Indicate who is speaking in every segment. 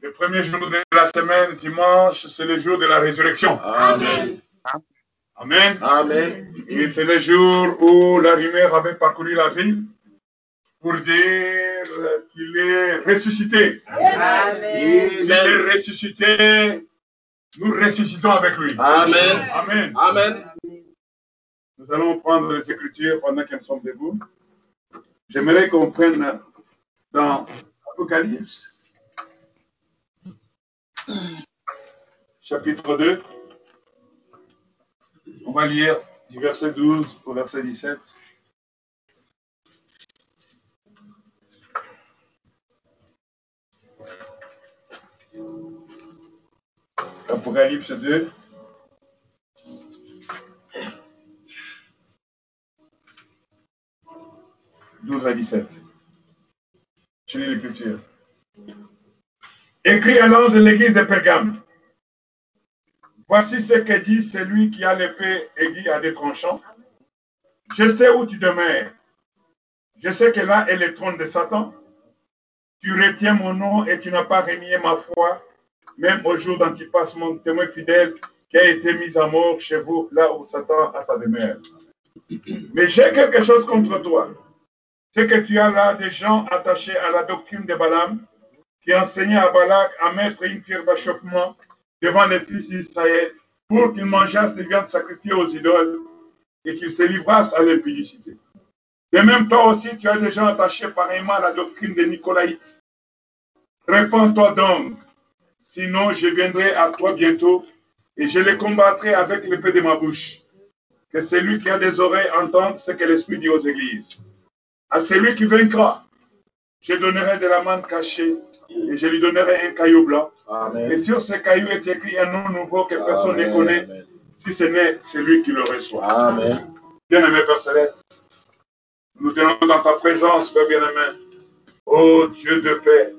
Speaker 1: le premier jour de la semaine, dimanche, c'est le jour de la résurrection.
Speaker 2: Amen.
Speaker 1: Amen.
Speaker 2: Amen.
Speaker 1: Et c'est le jour où la rumeur avait parcouru la ville pour dire qu'il est ressuscité. S'il est ressuscité, nous ressuscitons avec lui.
Speaker 2: Amen.
Speaker 1: Amen.
Speaker 2: Amen.
Speaker 1: Nous allons prendre les Écritures pendant qu'elles sont debout. J'aimerais qu'on prenne dans Apocalypse, chapitre 2. On va lire du verset 12 au verset 17. Apocalypse 2. « 12 à 17. L'écriture. Écrit à l'ange de l'église de Pergame. Voici ce que dit celui qui a l'épée aiguë à des tranchants. Je sais où tu demeures. Je sais que là est le trône de Satan. Tu retiens mon nom et tu n'as pas renié ma foi, même au jour d'Antipas, mon témoin fidèle, qui a été mis à mort chez vous, là où Satan a sa demeure. Mais j'ai quelque chose contre toi. C'est que tu as là des gens attachés à la doctrine de Balaam, qui enseignaient à Balak à mettre une pierre d'achoppement devant les fils d'Israël pour qu'ils mangeassent des viandes sacrifiées aux idoles et qu'ils se livrassent à l'impudicité. De même, toi aussi, tu as des gens attachés pareillement à la doctrine des Nicolaïtes. Répands-toi donc, sinon je viendrai à toi bientôt et je les combattrai avec l'épée de ma bouche. Que celui qui a des oreilles entende ce que l'Esprit dit aux églises. À celui qui vaincra, je donnerai de la manne cachée et je lui donnerai un caillou blanc. Et sur ce caillou est écrit un nom nouveau que personne ne connaît, si ce n'est celui qui le reçoit.
Speaker 2: Amen.
Speaker 1: Bien-aimé Père Céleste, nous tenons dans ta présence, Père bien-aimé. Ô Dieu de paix,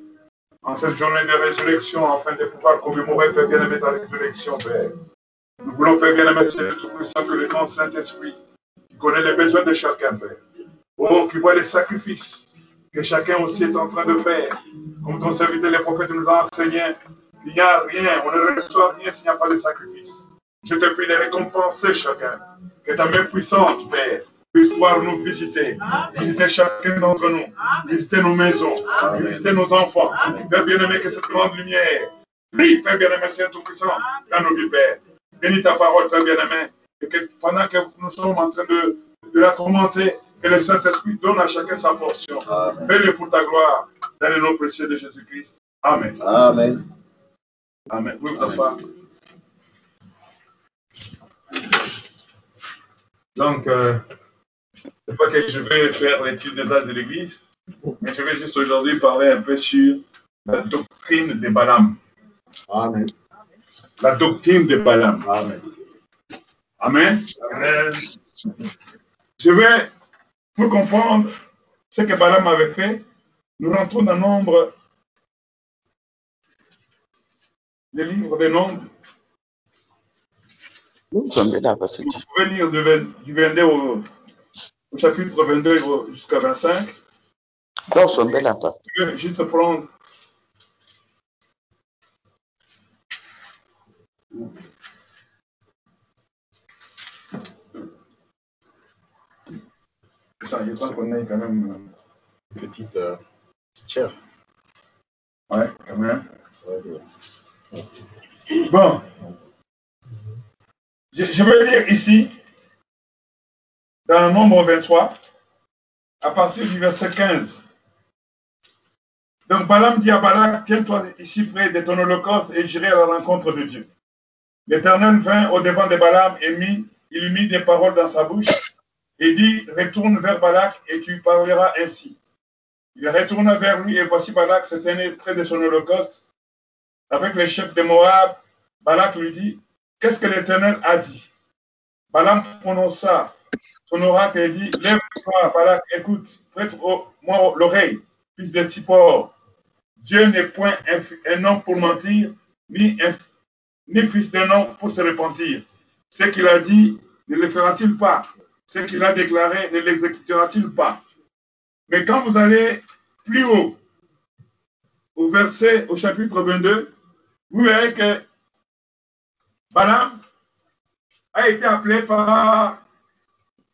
Speaker 1: en cette journée de résurrection, afin de pouvoir commémorer, Père bien-aimé, ta résurrection, Père. Nous voulons, Père bien-aimé, c'est tout puissant que le grand Saint-Esprit, qui connaît les besoins de chacun, Père. Oh, qui voit les sacrifices que chacun aussi est en train de faire. Comme ton serviteur, les prophètes nous ont enseigné, il n'y a rien, on ne reçoit rien s'il n'y a pas de sacrifice. Je te prie de récompenser chacun. Que ta main puissante, Père, puisse pouvoir nous visiter. Visiter chacun d'entre nous. Visiter nos maisons. Visiter nos enfants. Père bien-aimé, que cette grande lumière brille, Père bien-aimé, Saint tout-puissant, dans nos vies, Père. Bénis ta parole, Père bien-aimé. Et que pendant que nous sommes en train de la commenter, que le Saint-Esprit donne à chacun sa portion. Fais-le pour ta gloire, dans le nom précieux de Jésus-Christ. Amen.
Speaker 2: Amen.
Speaker 1: Amen. Oui, vous. Donc, euh, c'est pas que je vais faire l'étude des âges de l'Église, mais je vais juste aujourd'hui parler un peu sur la doctrine de Balaam.
Speaker 2: Amen.
Speaker 1: La doctrine de Balaam.
Speaker 2: Amen.
Speaker 1: Amen. Euh, je vais, pour comprendre ce que Balaam avait fait, nous rentrons dans Nombre, le livre des Nombres. Vous pouvez lire du, vingt- du 22 au, au chapitre 22 au- jusqu'à 25.
Speaker 3: nous sommes là, papa.
Speaker 1: Je vais juste prendre. Il temps qu'on ait quand même.
Speaker 2: Petite euh, chair.
Speaker 1: Ouais, quand même. Bon. Je, je vais lire ici, dans le nombre 23, à partir du verset 15. Donc Balaam dit à Balak, tiens-toi ici près de ton holocauste et j'irai à la rencontre de Dieu. L'Éternel vint au devant de Balaam et mit, il mit des paroles dans sa bouche et dit, retourne vers Balak et tu parleras ainsi. Il retourna vers lui et voici Balak se tenait près de son holocauste avec les chefs de Moab. Balak lui dit, qu'est-ce que l'Éternel a dit? Balaam prononça son oracle et dit, lève-toi, Balak, écoute, prête-moi l'oreille, fils de Tsipor. Dieu n'est point un, homme pour mentir, ni, ni fils d'un homme pour se repentir. Ce qu'il a dit, ne le fera-t-il pas? Ce qu'il a déclaré, ne l'exécutera-t-il pas? Mais quand vous allez plus haut, au verset, au chapitre 22, vous verrez que Balaam a été appelé par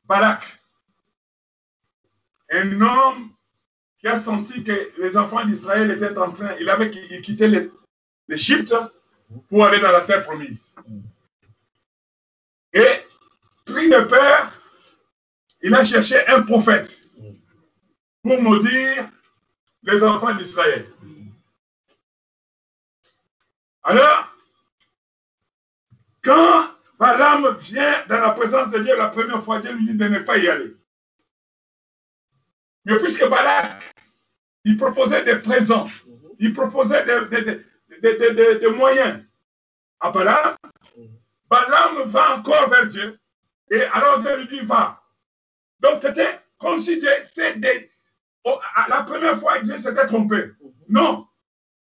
Speaker 1: Balak, un homme qui a senti que les enfants d'Israël étaient en train, il avait quitté l'Égypte pour aller dans la terre promise. Et, pris de peur, il a cherché un prophète pour maudire les enfants d'Israël. Alors, quand Balaam vient dans la présence de Dieu la première fois, Dieu lui dit de ne pas y aller. Mais puisque Balak, il proposait des présents, il proposait des, moyens à Balaam, Balaam va encore vers Dieu, et alors Dieu lui dit va. Donc c'était comme si Dieu, c'est oh, la première fois Dieu s'était trompé. Non.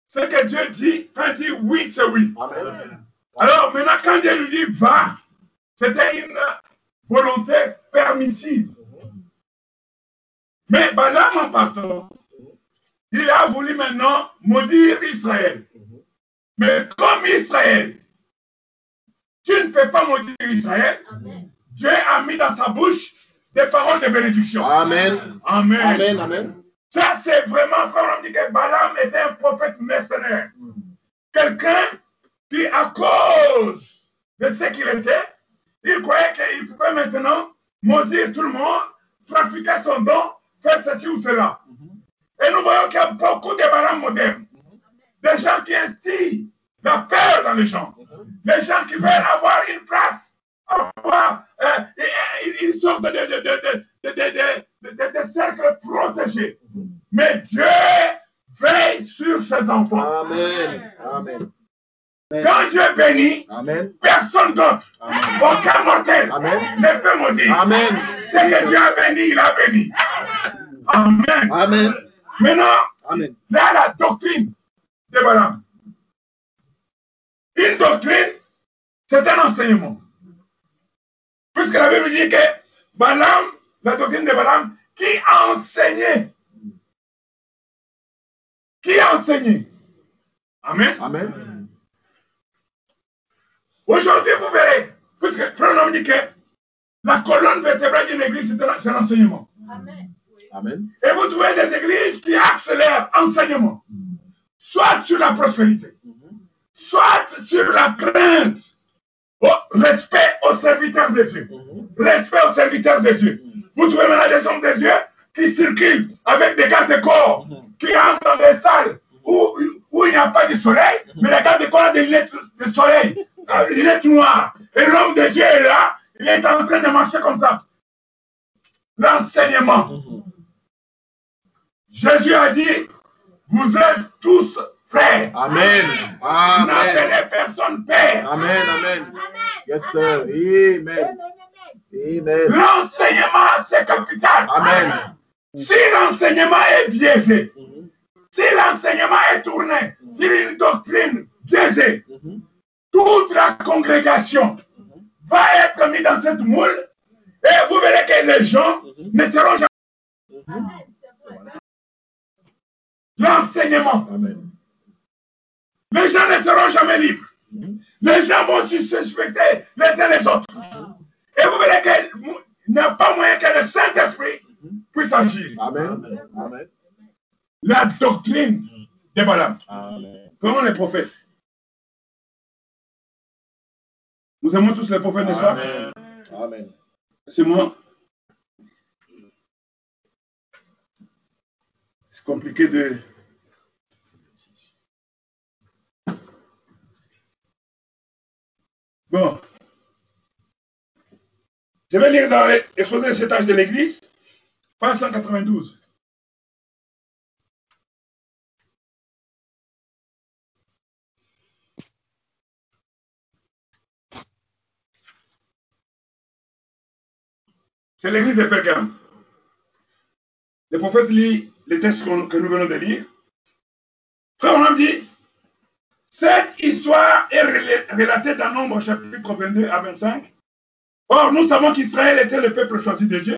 Speaker 1: Ce que Dieu dit, quand il dit oui, c'est oui. Alors maintenant, quand Dieu lui dit va, c'était une volonté permissive. Mais Balaam en partant, il a voulu maintenant maudire Israël. Mais comme Israël, tu ne peux pas maudire Israël, Dieu a mis dans sa bouche des paroles de bénédiction.
Speaker 2: Amen.
Speaker 1: Amen.
Speaker 2: Amen. Amen.
Speaker 1: Ça, c'est vraiment, comme on dit que Balaam était un prophète mercenaire. Quelqu'un qui, à cause de ce qu'il était, il croyait qu'il pouvait maintenant maudire tout le monde, trafiquer son don, faire ceci ou cela. Et nous voyons qu'il y a beaucoup de Balaam modernes. Des gens qui instillent la peur dans les gens. Les gens qui veulent avoir une place, avoir une sorte de, de, de, de, cercle protégé. Mais Dieu veille sur ses enfants.
Speaker 2: Amen. Amen.
Speaker 1: Quand Dieu bénit,
Speaker 2: Amen.
Speaker 1: personne d'autre, aucun mortel
Speaker 2: Amen.
Speaker 1: ne peut maudire.
Speaker 2: Amen.
Speaker 1: Ce que Dieu a béni, il a béni. Amen.
Speaker 2: Amen.
Speaker 1: Maintenant,
Speaker 2: Amen.
Speaker 1: là, la doctrine de Balaam. Une doctrine, c'est un enseignement. Puisque la Bible dit que Balaam, la doctrine de Balaam, qui a enseigné. Qui a enseigné. Amen.
Speaker 2: Amen.
Speaker 1: Aujourd'hui, vous verrez, puisque Frère dit que la colonne vertébrale d'une église, c'est l'enseignement.
Speaker 4: Amen.
Speaker 2: Amen.
Speaker 1: Et vous trouvez des églises qui accélèrent l'enseignement, soit sur la prospérité, soit sur la crainte, respect aux serviteurs de Dieu. Respect aux serviteurs de Dieu. Vous trouvez maintenant des hommes de Dieu qui circulent avec des gardes-corps, qui entrent dans des salles où, où il n'y a pas de soleil, mais les gardes-corps ont des lunettes de soleil, des lunettes noires. Et l'homme de Dieu est là, il est en train de marcher comme ça. L'enseignement. Jésus a dit, vous êtes tous frères.
Speaker 2: Amen. Amen.
Speaker 1: N'appelez personne père.
Speaker 2: Amen. Amen. Yes, sir. Amen. Amen.
Speaker 1: L'enseignement, c'est capital.
Speaker 2: Amen.
Speaker 1: Si l'enseignement est biaisé, si l'enseignement est tourné sur une doctrine biaisée, toute la congrégation va être mise dans cette moule et vous verrez que les gens ne seront jamais. L'enseignement.
Speaker 2: Amen.
Speaker 1: Les gens ne seront jamais libres. Les gens vont se suspecter les uns les autres. Et vous verrez qu'il n'y a pas moyen que le Saint-Esprit puisse agir.
Speaker 2: Amen. Amen.
Speaker 1: La doctrine de Balaam.
Speaker 2: Amen.
Speaker 1: Comment les prophètes? Nous aimons tous les prophètes, n'est-ce pas?
Speaker 2: Amen. Amen.
Speaker 1: C'est moi. C'est compliqué de. Bon. Je vais lire dans l'exposé de cet âge de l'Église, page 192. C'est l'église de Pergame. Le prophète lit les textes que nous venons de lire. Frère, on a dit, cette histoire est rela- relatée dans Nombre chapitre 22 à 25. Or, nous savons qu'Israël était le peuple choisi de Dieu.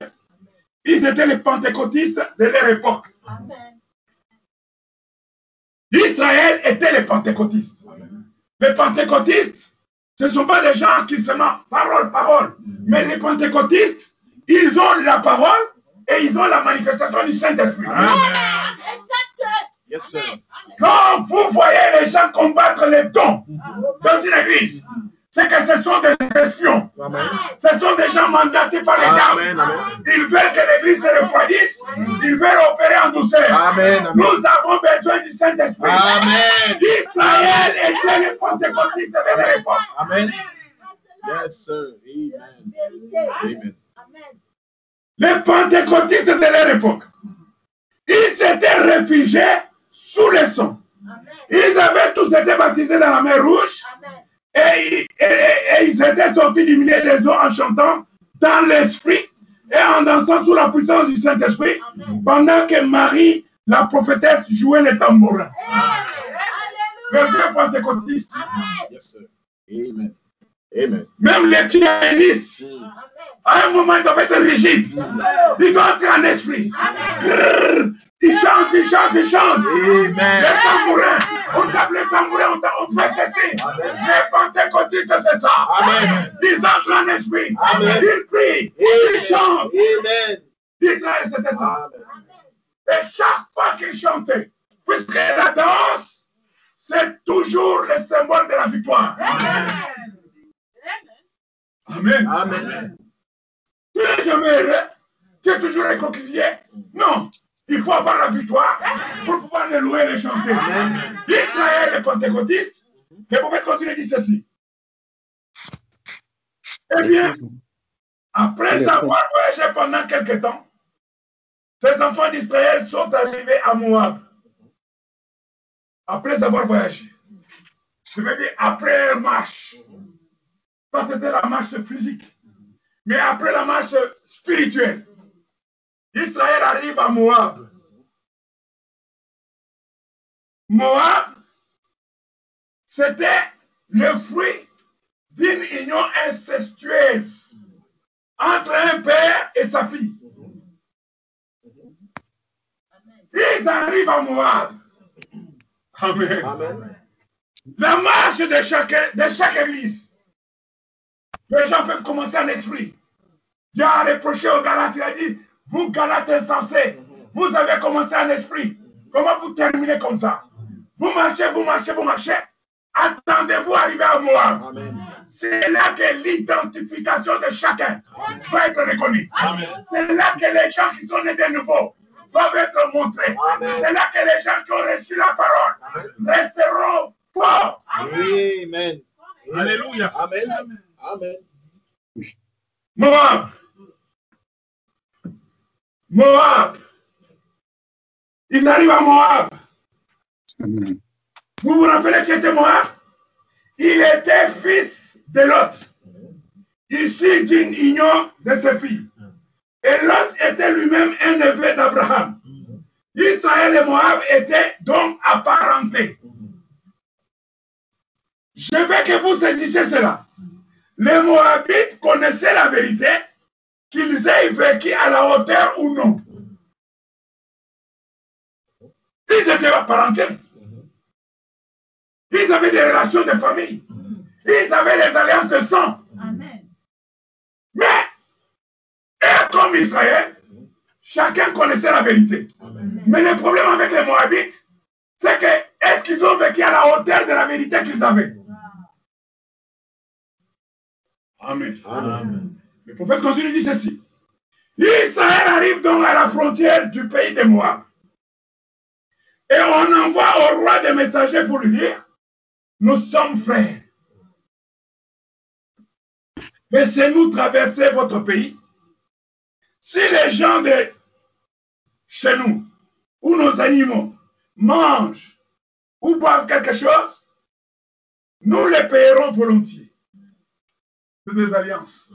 Speaker 1: Ils étaient les pentecôtistes de leur époque.
Speaker 4: Amen.
Speaker 1: Ils étaient les pentecôtistes. Les pentecôtistes, ce ne sont pas des gens qui se mettent parole, parole. Mais les pentecôtistes, ils ont la parole et ils ont la manifestation du Saint-Esprit.
Speaker 2: Yes, sir.
Speaker 1: Quand vous voyez les gens combattre les dons dans une église, c'est que ce sont des espions.
Speaker 2: Amen.
Speaker 1: Ce sont des gens mandatés par les diables. Ils veulent que l'église se refroidisse. Ils veulent opérer en douceur.
Speaker 2: Amen, amen.
Speaker 1: Nous avons besoin du Saint-Esprit.
Speaker 2: Amen.
Speaker 1: Israël était les pentecôtistes de l'époque.
Speaker 2: Amen. Yes, sir. Amen. Amen.
Speaker 1: Les pentecôtistes de leur époque, ils s'étaient réfugiés sous le sang. Ils avaient tous été baptisés dans la mer Rouge et, et- et- et ils étaient sortis du milieu des eaux en chantant dans l'esprit et en dansant sous la puissance du Saint-Esprit pendant que Marie, la prophétesse, jouait le tambourin. Le vrai pentecôtiste,
Speaker 2: Yes. Amen. Amen.
Speaker 1: même les pianistes, à un moment, ils doivent être rigides. Ils doivent entrer en esprit. Ils chantent, ils chantent, ils chantent.
Speaker 2: Amen.
Speaker 1: Les tambourins, on tape les tambourins, on, tape- on fait ceci. Les pentecôtistes, c'est ça.
Speaker 2: Amen.
Speaker 1: Ils entrent en esprit.
Speaker 2: Amen.
Speaker 1: Ils prient, ils chantent.
Speaker 2: Amen.
Speaker 1: Israël, c'était ça.
Speaker 2: Amen.
Speaker 1: Et chaque fois qu'ils chantaient, puisque la danse, c'est toujours le symbole de la victoire. Amen.
Speaker 2: Amen.
Speaker 1: Tu n'es jamais heureux, tu es toujours réconcilié. Non, il faut avoir la victoire pour pouvoir le louer et le chanter. Israël est pentecôtiste, le prophète continue dire ceci. Eh bien, après avoir voyagé pendant quelque temps, ces enfants d'Israël sont arrivés à Moab. Après avoir voyagé. Je veux dire, après une marche. Ça, c'était la marche physique. Mais après la marche spirituelle, Israël arrive à Moab. Moab, c'était le fruit d'une union incestueuse entre un père et sa fille. Ils arrivent à Moab. Amen.
Speaker 2: Amen.
Speaker 1: La marche de chaque, de chaque église. Les gens peuvent commencer en esprit. Dieu a reproché aux Galates, il a dit, vous Galates insensés, vous avez commencé en esprit. Comment vous terminez comme ça? Vous marchez, vous marchez, vous marchez. Attendez-vous arriver à Moab.
Speaker 2: Amen.
Speaker 1: C'est là que l'identification de chacun va être reconnue.
Speaker 2: Amen.
Speaker 1: C'est là que les gens qui sont nés de nouveau doivent être montrés.
Speaker 2: Amen.
Speaker 1: C'est là que les gens qui ont reçu la parole resteront forts.
Speaker 2: Amen.
Speaker 1: Alléluia.
Speaker 2: Amen. Amen.
Speaker 1: Moab. Moab. Ils arrivent à Moab.
Speaker 3: Amen.
Speaker 1: Vous vous rappelez qui était Moab? Il était fils de Lot, issu d'une union de ses filles. Et Lot était lui-même un neveu d'Abraham. Israël et Moab étaient donc apparentés. Je veux que vous saisissiez cela. Les Moabites connaissaient la vérité, qu'ils aient vécu à la hauteur ou non. Ils étaient apparentés. Ils avaient des relations de famille. Ils avaient des alliances de sang. Mais, et comme Israël, chacun connaissait la vérité. Mais le problème avec les Moabites, c'est que est-ce qu'ils ont vécu à la hauteur de la vérité qu'ils avaient? Amen.
Speaker 2: Amen.
Speaker 1: Le prophète continue dire ceci. Israël arrive donc à la frontière du pays de Moab. Et on envoie au roi des messagers pour lui dire, nous sommes frères. Laissez-nous traverser votre pays. Si les gens de chez nous ou nos animaux mangent ou boivent quelque chose, nous les payerons volontiers. C'est des alliances.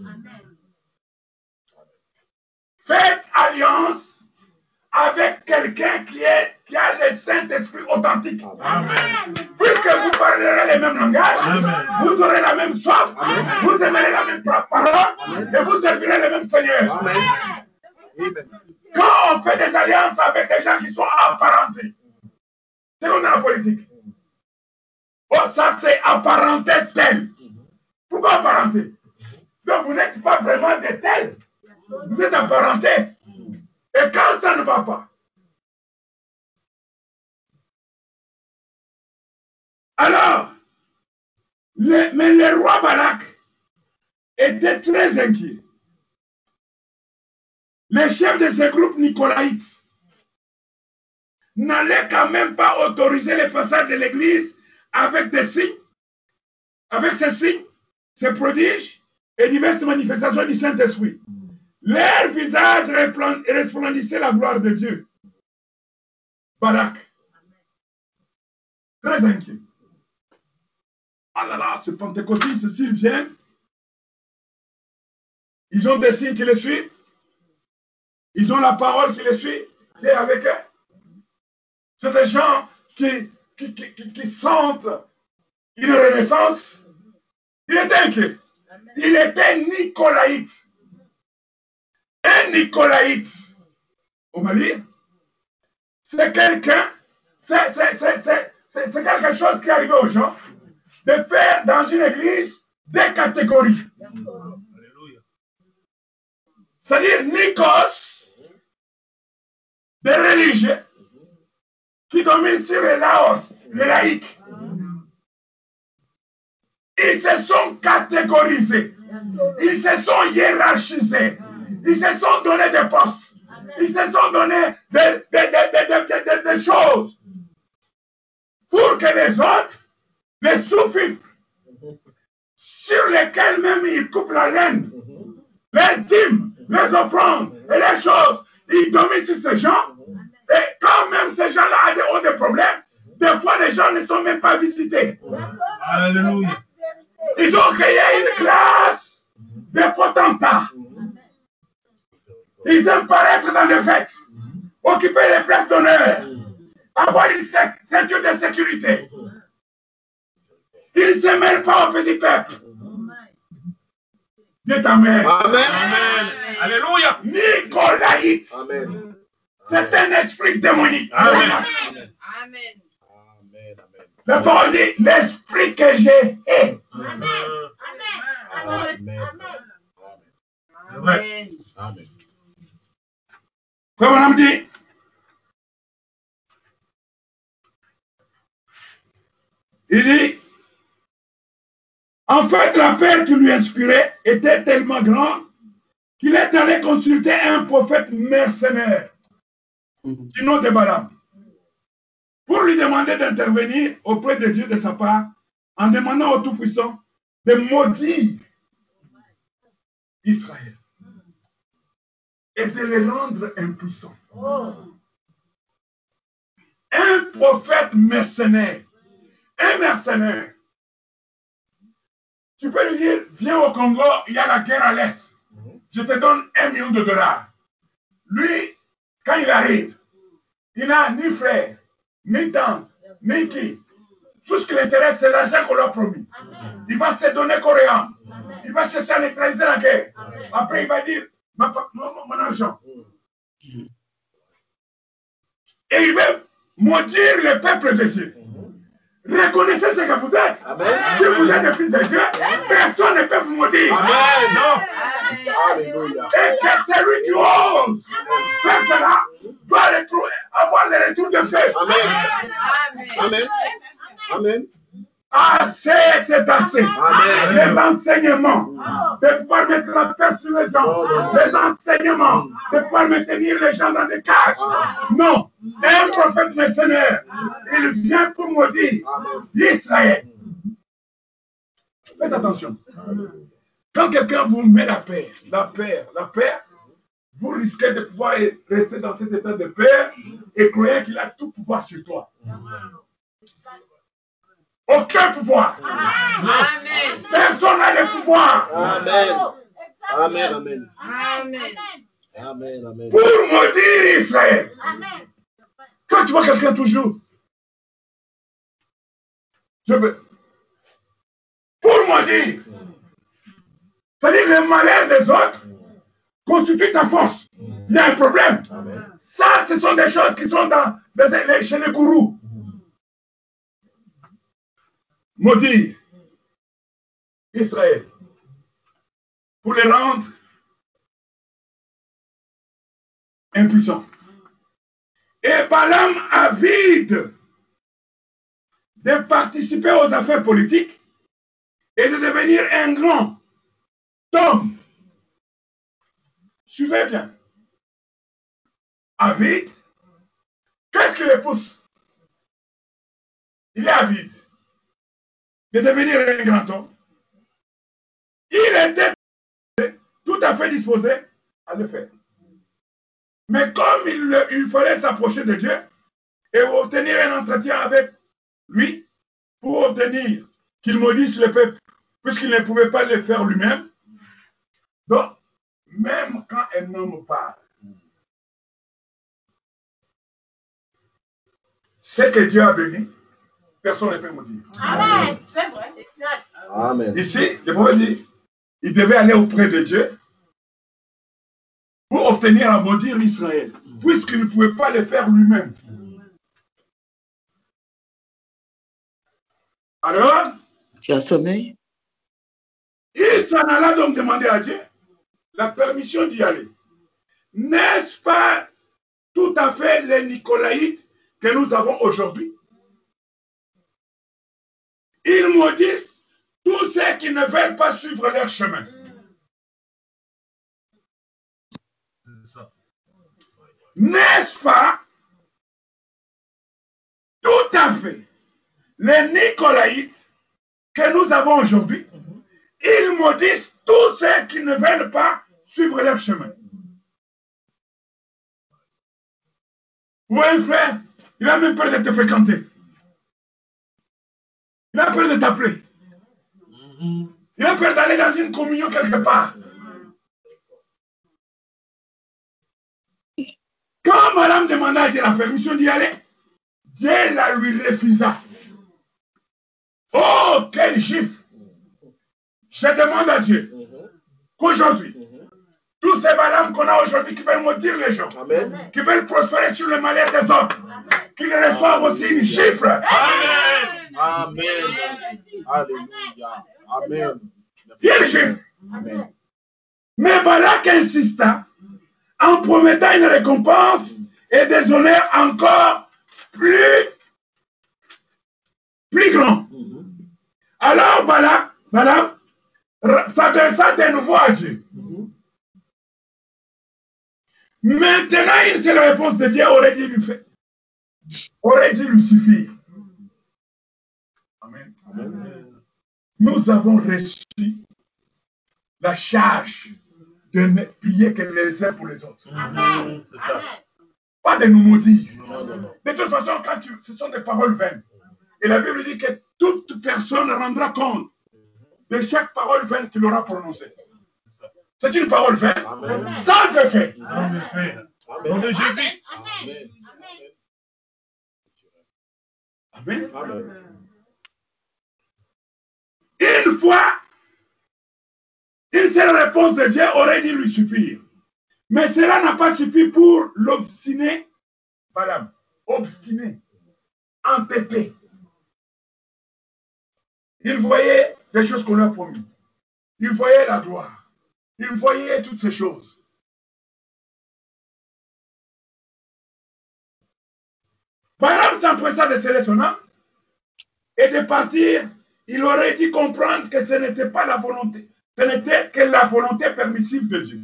Speaker 1: Faites alliance avec quelqu'un qui, est, qui a le Saint-Esprit authentique. Puisque vous parlerez le même langage, vous aurez la même soif, vous aimerez la même parole et vous servirez le même Seigneur. Quand on fait des alliances avec des gens qui sont apparentés, c'est comme dans la politique. Oh, ça c'est apparenté tel. Pourquoi apparenté? Donc vous n'êtes pas vraiment des tels. Vous êtes apparenté. Et quand ça ne va pas, alors, mais le roi Balak était très inquiet. Les chefs de ce groupe nicolaïtes n'allaient quand même pas autoriser les passages de l'église avec des signes, avec ces signes, ces prodiges et diverses manifestations du Saint-Esprit. Leur visage resplendissait la gloire de Dieu. Barak. Très inquiet. Ah là là, ce pentecôtiste, s'ils viennent, ils ont des signes qui les suivent. Ils ont la parole qui les suit, qui est avec eux. C'est des gens qui, qui, qui, sentent une renaissance. Il était inquiet. Il était nicolaïte. Un nicolaïte au Mali, c'est quelqu'un, c'est quelque chose qui arrive aux gens de faire dans une église des catégories. C'est-à-dire Nikos, des religieux qui dominent sur les Laos, les laïcs. Ils se sont catégorisés. Ils se sont hiérarchisés. Ils se sont donné des postes. Ils se sont donné des, des, choses pour que les autres les sous sur lesquels même ils coupent la laine, les dîmes, les offrandes et les choses, ils dominent sur ces gens. Et quand même ces gens-là ont des problèmes, des fois les gens ne sont même pas visités. Alléluia. Ils ont créé une classe de potentats. Ils aiment paraître dans les fêtes, occuper les places d'honneur, avoir une ceinture de sécurité. Ils ne se mêlent pas au petit peuple. Dieu Amen.
Speaker 2: Amen.
Speaker 1: Alléluia. Nicolaïte.
Speaker 2: Amen.
Speaker 1: C'est un esprit démonique. Amen.
Speaker 2: Amen.
Speaker 1: Amen. La parole dit l'esprit que j'ai est.
Speaker 2: Amen. Amen.
Speaker 1: Amen.
Speaker 2: Amen.
Speaker 1: Comme il dit, en fait, la peur qui lui inspirait était tellement grande qu'il est allé consulter un prophète mercenaire du nom de Balaam pour lui demander d'intervenir auprès de Dieu de sa part en demandant au Tout-Puissant de maudire Israël et de le rendre impuissant. Un prophète mercenaire, un mercenaire tu peux lui dire, viens au Congo, il y a la guerre à l'Est. Je te donne un million de dollars. Lui, quand il arrive, il n'a ni frère, ni tante, ni qui. Tout ce qui l'intéresse, c'est l'argent qu'on lui a promis. Il va se donner coréen. Il va chercher à neutraliser la guerre. Après, il va dire, mon, mon argent. Et il veut maudire le peuple de Dieu. Reconnaissez ce que vous êtes.
Speaker 2: Amen.
Speaker 1: Si vous êtes des fils de Dieu, personne ne peut vous maudire.
Speaker 2: Amen.
Speaker 1: Non.
Speaker 2: Alléluia.
Speaker 1: Et que celui qui ose faire cela doit avoir le retour de feu.
Speaker 2: Amen. Amen. Amen.
Speaker 1: Assez, c'est assez.
Speaker 2: Amen.
Speaker 1: Les enseignements les enseignements de pouvoir maintenir les gens dans des cages. Non. Un prophète mercenaire, il vient pour maudire l'Israël. Faites attention. Quand quelqu'un vous met la paix, la paix, la paix, vous risquez de pouvoir rester dans cet état de paix et croyez qu'il a tout pouvoir sur toi. Aucun pouvoir.
Speaker 4: Amen.
Speaker 1: Personne n'a le pouvoir
Speaker 2: Amen. Amen. Amen.
Speaker 4: Amen.
Speaker 2: Amen. Amen.
Speaker 1: pour maudire Israël. Quand tu vois quelqu'un toujours, je veux, pour maudire, c'est-à-dire le malheur des autres constitue ta force. Il y a un problème.
Speaker 2: Amen.
Speaker 1: Ça, ce sont des choses qui sont dans, les- chez les gourous. maudire Israël pour les rendre impuissants. Et Balaam, avide de participer aux affaires politiques et de devenir un grand homme. Suivez bien. Avide, qu'est-ce qui le pousse? Il est avide de devenir un grand homme. Il était à fait disposé à le faire. Mais comme il, il fallait s'approcher de Dieu et obtenir un entretien avec lui pour obtenir qu'il maudisse le peuple, puisqu'il ne pouvait pas le faire lui-même. Donc, même quand un homme parle, ce que Dieu a béni, personne ne peut maudire.
Speaker 4: Amen. C'est vrai. Exact.
Speaker 2: Amen.
Speaker 1: Ici, le prophète dit, il devait aller auprès de Dieu pour obtenir à maudire Israël, puisqu'il ne pouvait pas le faire lui-même. Alors,
Speaker 5: Tu as sommeil
Speaker 1: il s'en alla donc demander à Dieu la permission d'y aller. N'est-ce pas tout à fait les Nicolaïtes que nous avons aujourd'hui? Ils maudissent tous ceux qui ne veulent pas suivre leur chemin. N'est-ce pas? Tout à fait les Nicolaïtes que nous avons aujourd'hui Ils maudissent tous ceux qui ne veulent pas suivre leur chemin. Ou un frère, il a même peur de te fréquenter. Il a peur de t'appeler. Il a peur d'aller dans une communion quelque part. Quand madame demanda à Dieu la permission d'y aller, Dieu la lui refusa. Oh, quel gifle! Je demande à Dieu qu'aujourd'hui, tous ces madames qu'on a aujourd'hui qui veulent maudire les gens,
Speaker 2: Amen.
Speaker 1: qui veulent prospérer sur le malheur des autres, qu'ils reçoivent aussi une gifle.
Speaker 2: Amen. Alléluia. Amen.
Speaker 1: Une gifle.
Speaker 2: Amen.
Speaker 1: Mais Balak insista en promettant une récompense et des honneurs encore plus, plus grands. Alors Balak, Balak s'adressa de nouveau à Dieu. Maintenant, une seule réponse de Dieu aurait dû lui faire, aurait dû lui suffire. Amen. Nous avons reçu la charge de ne prier que les uns pour les autres.
Speaker 4: Amen.
Speaker 6: Ça.
Speaker 4: Amen.
Speaker 1: Pas de nous maudire.
Speaker 2: Non, non, non.
Speaker 1: De toute façon, quand tu, ce sont des paroles vaines. Et la Bible dit que toute personne rendra compte de chaque parole vaine qu'il aura prononcée. C'est une parole vaine.
Speaker 2: Amen.
Speaker 1: Sans effet.
Speaker 6: En effet. Au nom de Jésus.
Speaker 2: Amen.
Speaker 1: Amen.
Speaker 2: Amen.
Speaker 1: Une fois, une seule réponse de Dieu aurait dû lui suffire. Mais cela n'a pas suffi pour l'obstiné Balaam. Obstiné. Entêté. Il voyait des choses qu'on lui a promis. Il voyait la gloire. Il voyait toutes ces choses. Balaam s'empressa de serrer son âme et de partir. Il aurait dû comprendre que ce n'était pas la volonté, ce n'était que la volonté permissive de Dieu.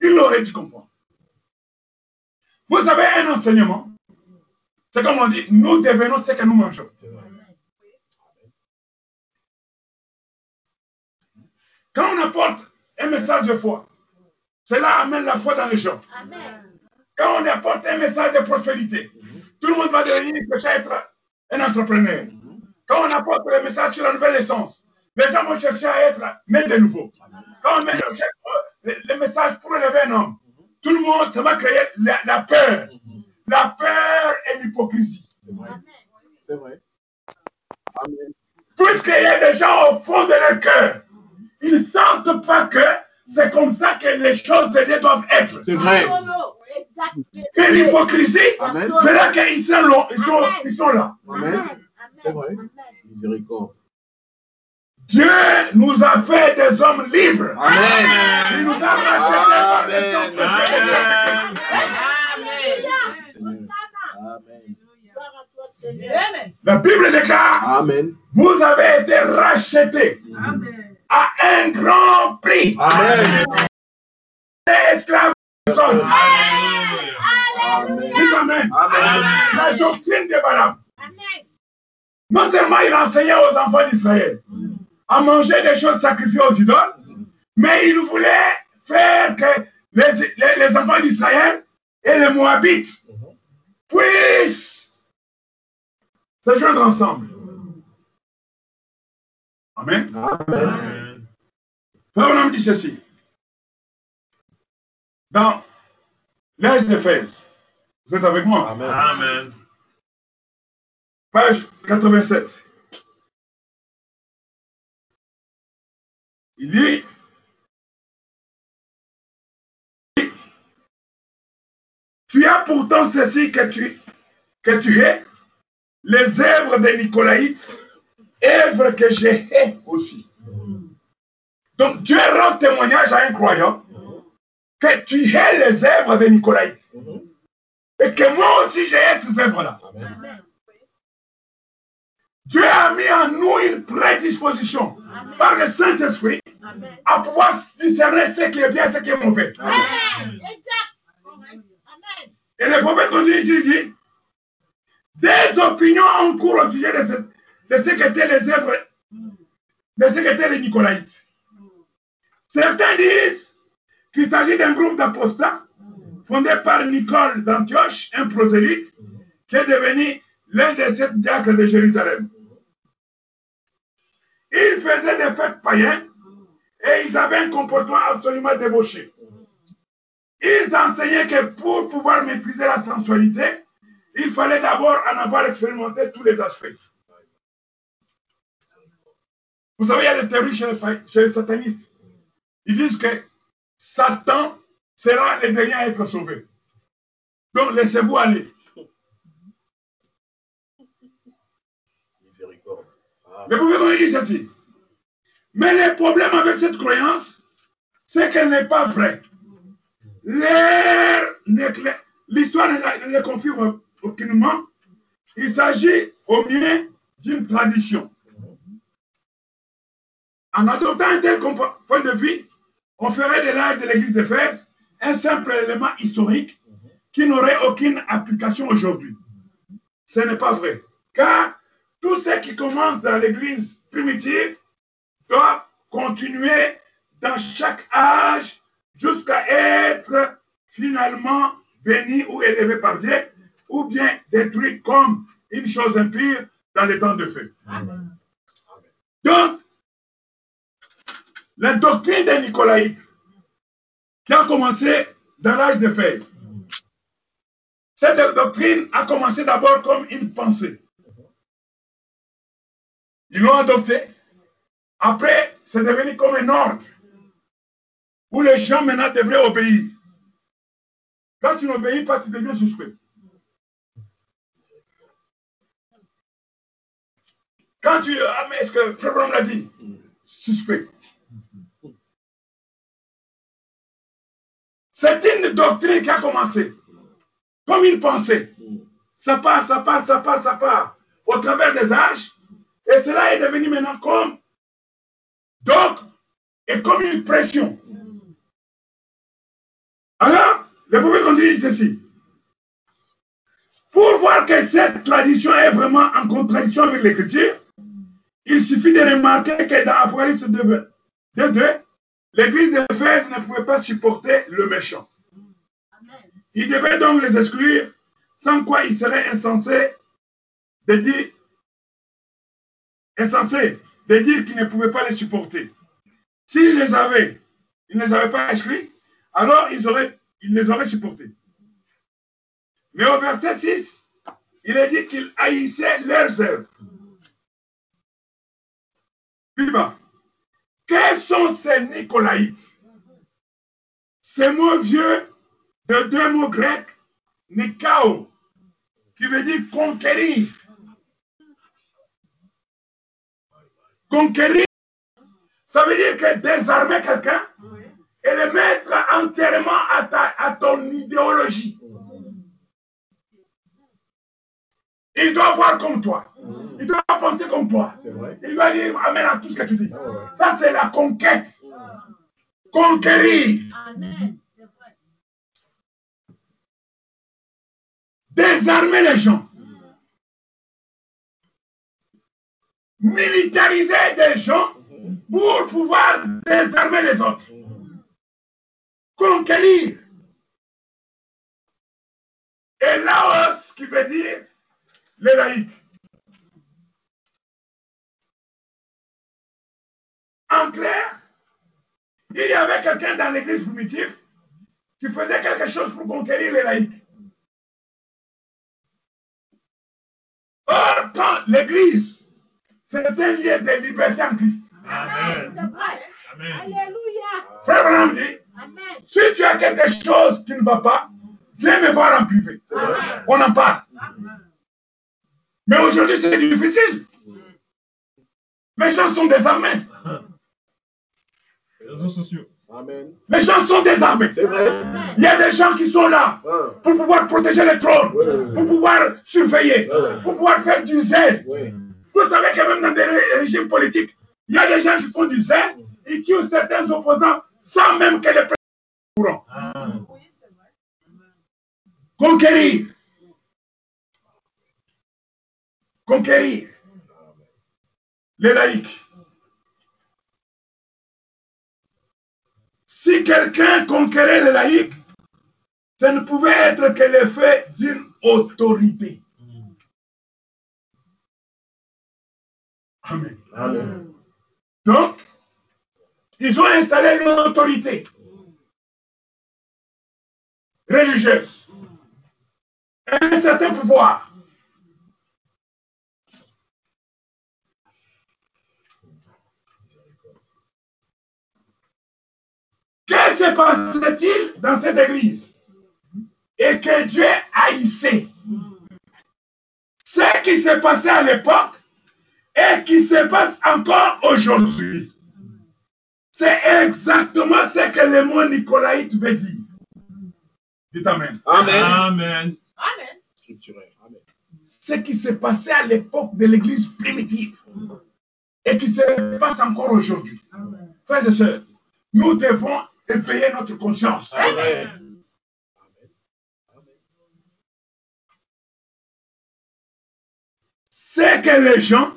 Speaker 1: Il aurait dû comprendre. Vous savez, un enseignement, c'est comme on dit, nous devenons ce que nous mangeons. Quand on apporte un message de foi, cela amène la foi dans les gens. Quand on apporte un message de prospérité, tout le monde va devenir peut-être un entrepreneur. Quand on apporte le message sur la nouvelle essence, les gens vont chercher à être mais de nouveau. Quand on met le, message pour élever un homme, tout le monde, ça va créer la, la peur. La peur et l'hypocrisie.
Speaker 2: C'est vrai. C'est vrai. Amen.
Speaker 1: Puisqu'il y a des gens au fond de leur cœur, ils ne sentent pas que c'est comme ça que les choses de Dieu doivent être.
Speaker 2: C'est vrai.
Speaker 1: Et l'hypocrisie, c'est là qu'ils sont, ils sont là.
Speaker 2: Amen. C'est vrai. Miséricorde.
Speaker 1: Dieu nous a fait des hommes libres.
Speaker 2: Amen.
Speaker 1: Il nous a rachetés par le sang précieux de
Speaker 6: Amen.
Speaker 2: Amen.
Speaker 4: Amen.
Speaker 1: La Bible déclare,
Speaker 2: Amen.
Speaker 1: vous avez été rachetés à un grand prix.
Speaker 2: Amen.
Speaker 1: Esclaves.
Speaker 2: Amen.
Speaker 1: Dites Amen.
Speaker 2: Amen.
Speaker 1: La doctrine de Balaam.
Speaker 4: Amen.
Speaker 1: Non seulement il enseignait aux enfants d'Israël à manger des choses sacrifiées aux idoles, mais il voulait faire que les, les- les enfants d'Israël et les Moabites puissent se joindre ensemble. Amen.
Speaker 2: Amen.
Speaker 1: Frère Branham dit ceci. Dans l'âge d'Éphèse, vous êtes avec moi
Speaker 2: Amen.
Speaker 6: Amen.
Speaker 1: Page 87. Il dit Tu as pourtant ceci que tu, que tu es, les œuvres des Nicolaïtes, œuvres que j'ai aussi. Donc Dieu rend témoignage à un croyant que tu es les œuvres des Nicolaïtes. Et que moi aussi j'ai ces œuvres-là. Dieu a mis en nous une prédisposition par le Saint-Esprit
Speaker 4: Amen.
Speaker 1: à pouvoir discerner ce qui est bien et ce qui est mauvais.
Speaker 4: Amen.
Speaker 1: Et le prophète continue ici, il dit des opinions en cours au sujet de ce, de ce qu'étaient les œuvres, de ce qu'étaient les Nicolaïtes. Certains disent qu'il s'agit d'un groupe d'apostats fondé par Nicole d'Antioche, un prosélyte, qui est devenu l'un des sept diacres de Jérusalem. Ils faisaient des fêtes païennes et ils avaient un comportement absolument débauché. Ils enseignaient que pour pouvoir maîtriser la sensualité, il fallait d'abord en avoir expérimenté tous les aspects. Vous savez, il y a des théories chez les, fa- chez les satanistes. Ils disent que Satan sera le dernier à être sauvé. Donc, laissez-vous aller.
Speaker 2: Miséricorde.
Speaker 1: Mais vous pouvez dire ceci. Mais le problème avec cette croyance, c'est qu'elle n'est pas vraie. L'histoire ne le confirme aucunement. Il s'agit au mieux d'une tradition. En adoptant un tel point de vue, on ferait de l'âge de l'église d'Éphèse un simple élément historique qui n'aurait aucune application aujourd'hui. Ce n'est pas vrai. Car tout ce qui commence dans l'église primitive doit continuer dans chaque âge jusqu'à être finalement béni ou élevé par Dieu, ou bien détruit comme une chose impure dans les temps de feu. Donc, la doctrine des Nicolaïtes, qui a commencé dans l'âge d'Éphèse, cette doctrine a commencé d'abord comme une pensée. Ils l'ont adoptée. Après, c'est devenu comme un ordre où les gens maintenant devraient obéir. Quand tu n'obéis pas, tu deviens suspect. Quand tu... Ah, mais est-ce que Frère l'a dit? Suspect. C'est une doctrine qui a commencé comme une pensée. Ça part, ça part, ça part, ça part au travers des âges. Et cela est devenu maintenant comme donc et comme une pression. Alors, le prophète continue ceci. Pour voir que cette tradition est vraiment en contradiction avec l'écriture, il suffit de remarquer que dans Apocalypse 2, 2, l'église d'Éphèse ne pouvait pas supporter le méchant. Il devait donc les exclure, sans quoi il serait insensé de dire, insensé dire qu'il ne pouvait pas les supporter. S'il les avait, il ne les avait pas exclus, alors ils, auraient, ils les auraient supportés. Mais au verset 6, il est dit qu'il haïssait leurs œuvres. Plus bas. Quels sont ces Nicolaïtes? Ces mots vieux de deux mots grecs, Nikao, qui veut dire conquérir. Conquérir, ça veut dire que désarmer quelqu'un et le mettre entièrement à, ta- à ton idéologie. Il doit voir comme toi. Il doit penser comme toi. Il doit dire Amen à tout ce que tu dis.
Speaker 2: Ah ouais.
Speaker 1: Ça, c'est la conquête. Conquérir.
Speaker 4: Amen.
Speaker 1: Désarmer les gens. Militariser des gens pour pouvoir désarmer les autres. Conquérir. Et là, ce qui veut dire les laïcs. En clair, il y avait quelqu'un dans l'église primitive qui faisait quelque chose pour conquérir les laïcs. Or, quand l'église, c'est un lieu de liberté en Christ.
Speaker 6: Amen.
Speaker 4: Alléluia.
Speaker 1: Frère Branham dit,
Speaker 4: Amen.
Speaker 1: si tu as quelque chose qui ne va pas, viens me voir en privé. On en parle. Mais aujourd'hui, c'est difficile. Les gens sont désarmés.
Speaker 6: Les réseaux sociaux.
Speaker 2: Amen.
Speaker 1: Les gens sont désarmés.
Speaker 2: C'est vrai.
Speaker 4: Amen.
Speaker 1: Il y a des gens qui sont là
Speaker 2: Ah,
Speaker 1: pour pouvoir protéger les trônes, pour pouvoir surveiller, pour pouvoir faire du zèle.
Speaker 2: oui.
Speaker 1: Vous savez que même dans des ré- régimes politiques, il y a des gens qui font du zèle et qui ont certains opposants sans même que les présidents courant.
Speaker 6: Ah.
Speaker 1: Conquérir. Conquérir. Les laïcs. Si quelqu'un conquérait les laïcs, ça ne pouvait être que l'effet d'une autorité. Amen.
Speaker 2: Amen.
Speaker 1: Donc, ils ont installé une autorité religieuse, un certain pouvoir. Que se passait-il dans cette église? Et que Dieu haïssait. Ce qui s'est passé à l'époque et qui se passe encore aujourd'hui. C'est exactement ce que le mot nicolaïte veut dire. Dites Amen.
Speaker 2: Amen.
Speaker 6: Amen.
Speaker 4: Amen.
Speaker 2: Scripturaire. Amen.
Speaker 1: Ce qui s'est passé à l'époque de l'église primitive et qui se passe encore aujourd'hui. Frères et sœurs, nous devons éveiller notre conscience.
Speaker 2: Amen.
Speaker 1: C'est que les gens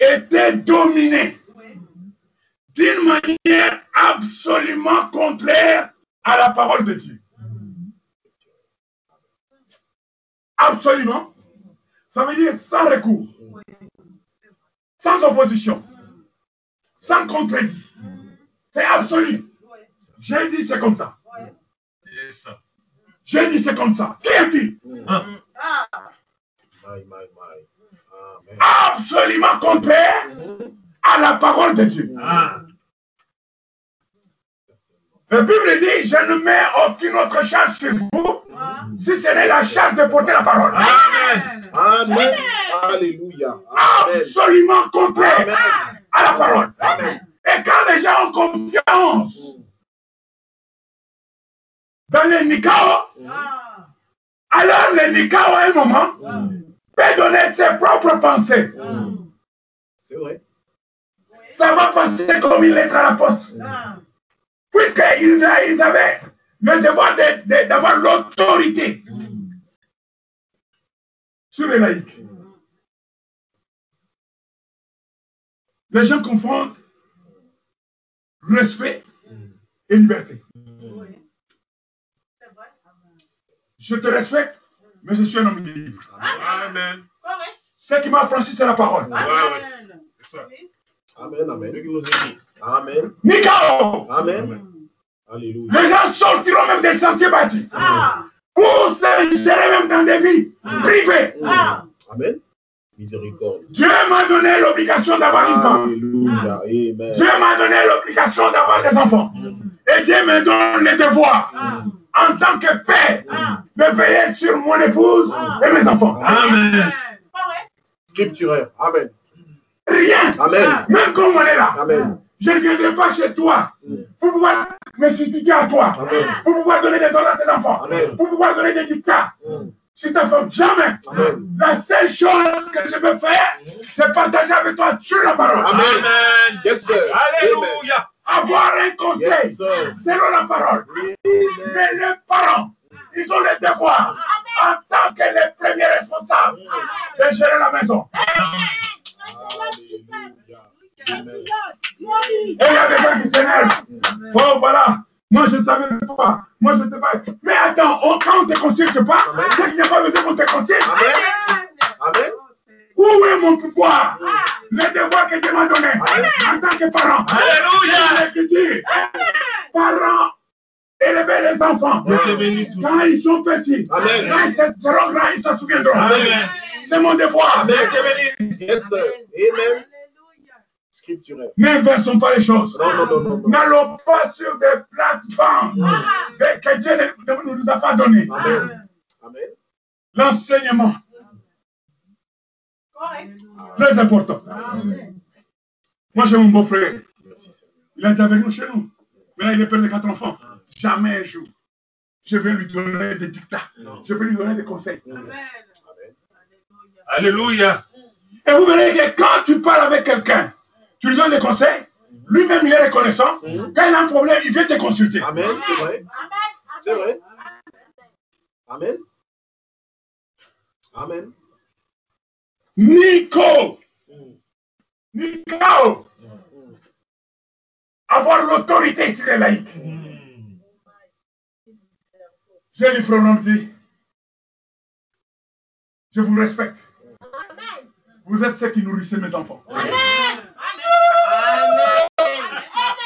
Speaker 1: étaient dominés d'une manière absolument contraire à la parole de Dieu. Absolument. Ça veut dire sans recours, sans opposition, sans contredit. C'est absolu. J'ai dit c'est comme ça. J'ai dit c'est comme ça. Qui a dit
Speaker 4: Ah.
Speaker 1: Absolument contraire à la parole de Dieu.
Speaker 6: Ah.
Speaker 1: La Bible dit, je ne mets aucune autre charge sur vous, si ce n'est la charge de porter la parole.
Speaker 6: Amen.
Speaker 2: Amen. Alléluia. Amen.
Speaker 1: Absolument contraire
Speaker 2: Amen.
Speaker 1: à la parole.
Speaker 2: Amen.
Speaker 1: Et quand les gens ont confiance dans les Nikao,
Speaker 4: Ah.
Speaker 1: alors les Nikao à un moment peut donner ses propres pensées.
Speaker 2: C'est vrai.
Speaker 1: Ça va passer comme une lettre à la poste.
Speaker 4: Ah.
Speaker 1: Puisqu'ils ils avaient le devoir de- de- d'avoir l'autorité sur les laïcs. Les gens confondent respect et liberté.
Speaker 4: C'est vrai.
Speaker 1: Je te respecte, mais je suis un homme libre.
Speaker 6: Amen.
Speaker 4: Correct.
Speaker 1: Ce qui m'a franchi, c'est la parole.
Speaker 4: Amen.
Speaker 6: C'est ça.
Speaker 4: Oui.
Speaker 2: Amen. Amen. Amen.
Speaker 1: Nikao
Speaker 2: Amen. Alléluia.
Speaker 1: Les gens sortiront même des sentiers battus
Speaker 4: Ah.
Speaker 1: pour se gérer même dans des vies privées.
Speaker 4: Ah.
Speaker 2: Amen. Miséricorde.
Speaker 1: Dieu m'a donné l'obligation d'avoir une femme.
Speaker 2: Alléluia. Amen.
Speaker 1: Dieu m'a donné l'obligation d'avoir des enfants. Et Dieu me donne le devoir,
Speaker 4: Ah.
Speaker 1: En tant que père,
Speaker 4: Ah.
Speaker 1: de veiller sur mon épouse et mes enfants.
Speaker 6: Amen.
Speaker 2: Scripturaire. Amen.
Speaker 1: rien.
Speaker 2: Amen.
Speaker 1: Même comme on est là.
Speaker 2: Amen.
Speaker 1: Je ne viendrai pas chez toi pour pouvoir me substituer à toi,
Speaker 2: Amen.
Speaker 1: pour pouvoir donner des ordres à tes enfants,
Speaker 2: Amen.
Speaker 1: pour pouvoir donner des dictats. Sur ta femme. Jamais.
Speaker 2: Amen.
Speaker 1: La seule chose que je peux faire, c'est partager avec toi sur la parole.
Speaker 2: Amen.
Speaker 6: Amen.
Speaker 2: Yes, sir.
Speaker 6: Alléluia.
Speaker 1: Avoir un conseil selon la parole. Mais les parents, ils ont le devoir, en tant que les premiers responsables, de gérer la maison. Et il y a des gens qui s'énervent. Oh, voilà. Moi, je savais pas. Moi, je ne sais pas. Mais attends, on- quand on ne te consulte pas, c'est qu'il n'y a pas besoin qu'on te consulte.
Speaker 2: Amen. Amen.
Speaker 1: Où est mon pouvoir? Le devoir que Dieu m'a donné en tant que parent.
Speaker 6: Alléluia.
Speaker 1: L'écriture. Parents, élever les enfants. Quand ils sont petits,
Speaker 2: Amen.
Speaker 1: quand ils seront grands, ils s'en souviendront.
Speaker 6: Amen.
Speaker 1: C'est mon devoir.
Speaker 2: Amen. Yes, sir. Amen. Scripturel.
Speaker 1: N'inversons pas les choses.
Speaker 2: Non, non, non, non, non.
Speaker 1: N'allons pas sur des plateformes que que Dieu ne ne nous a pas données.
Speaker 2: Amen. Amen.
Speaker 1: L'enseignement, très important. Moi, j'ai mon beau-frère. Il est avec nous chez nous. Maintenant, il est père de quatre enfants. Jamais un jour, je vais lui donner des dictats. Je vais lui donner des conseils.
Speaker 2: Amen.
Speaker 6: Alléluia.
Speaker 1: Et vous verrez que quand tu parles avec quelqu'un, tu lui donnes des conseils, lui-même il est reconnaissant. Quand il a un problème, il vient te consulter.
Speaker 2: Amen. C'est vrai. C'est vrai. Amen. Amen.
Speaker 1: Nico,
Speaker 2: Mm.
Speaker 1: Nico,
Speaker 2: Mm.
Speaker 1: avoir l'autorité sur les laïcs.
Speaker 6: Mm.
Speaker 1: J'ai le frère dit, je vous respecte. Vous êtes ceux qui nourrissez mes enfants.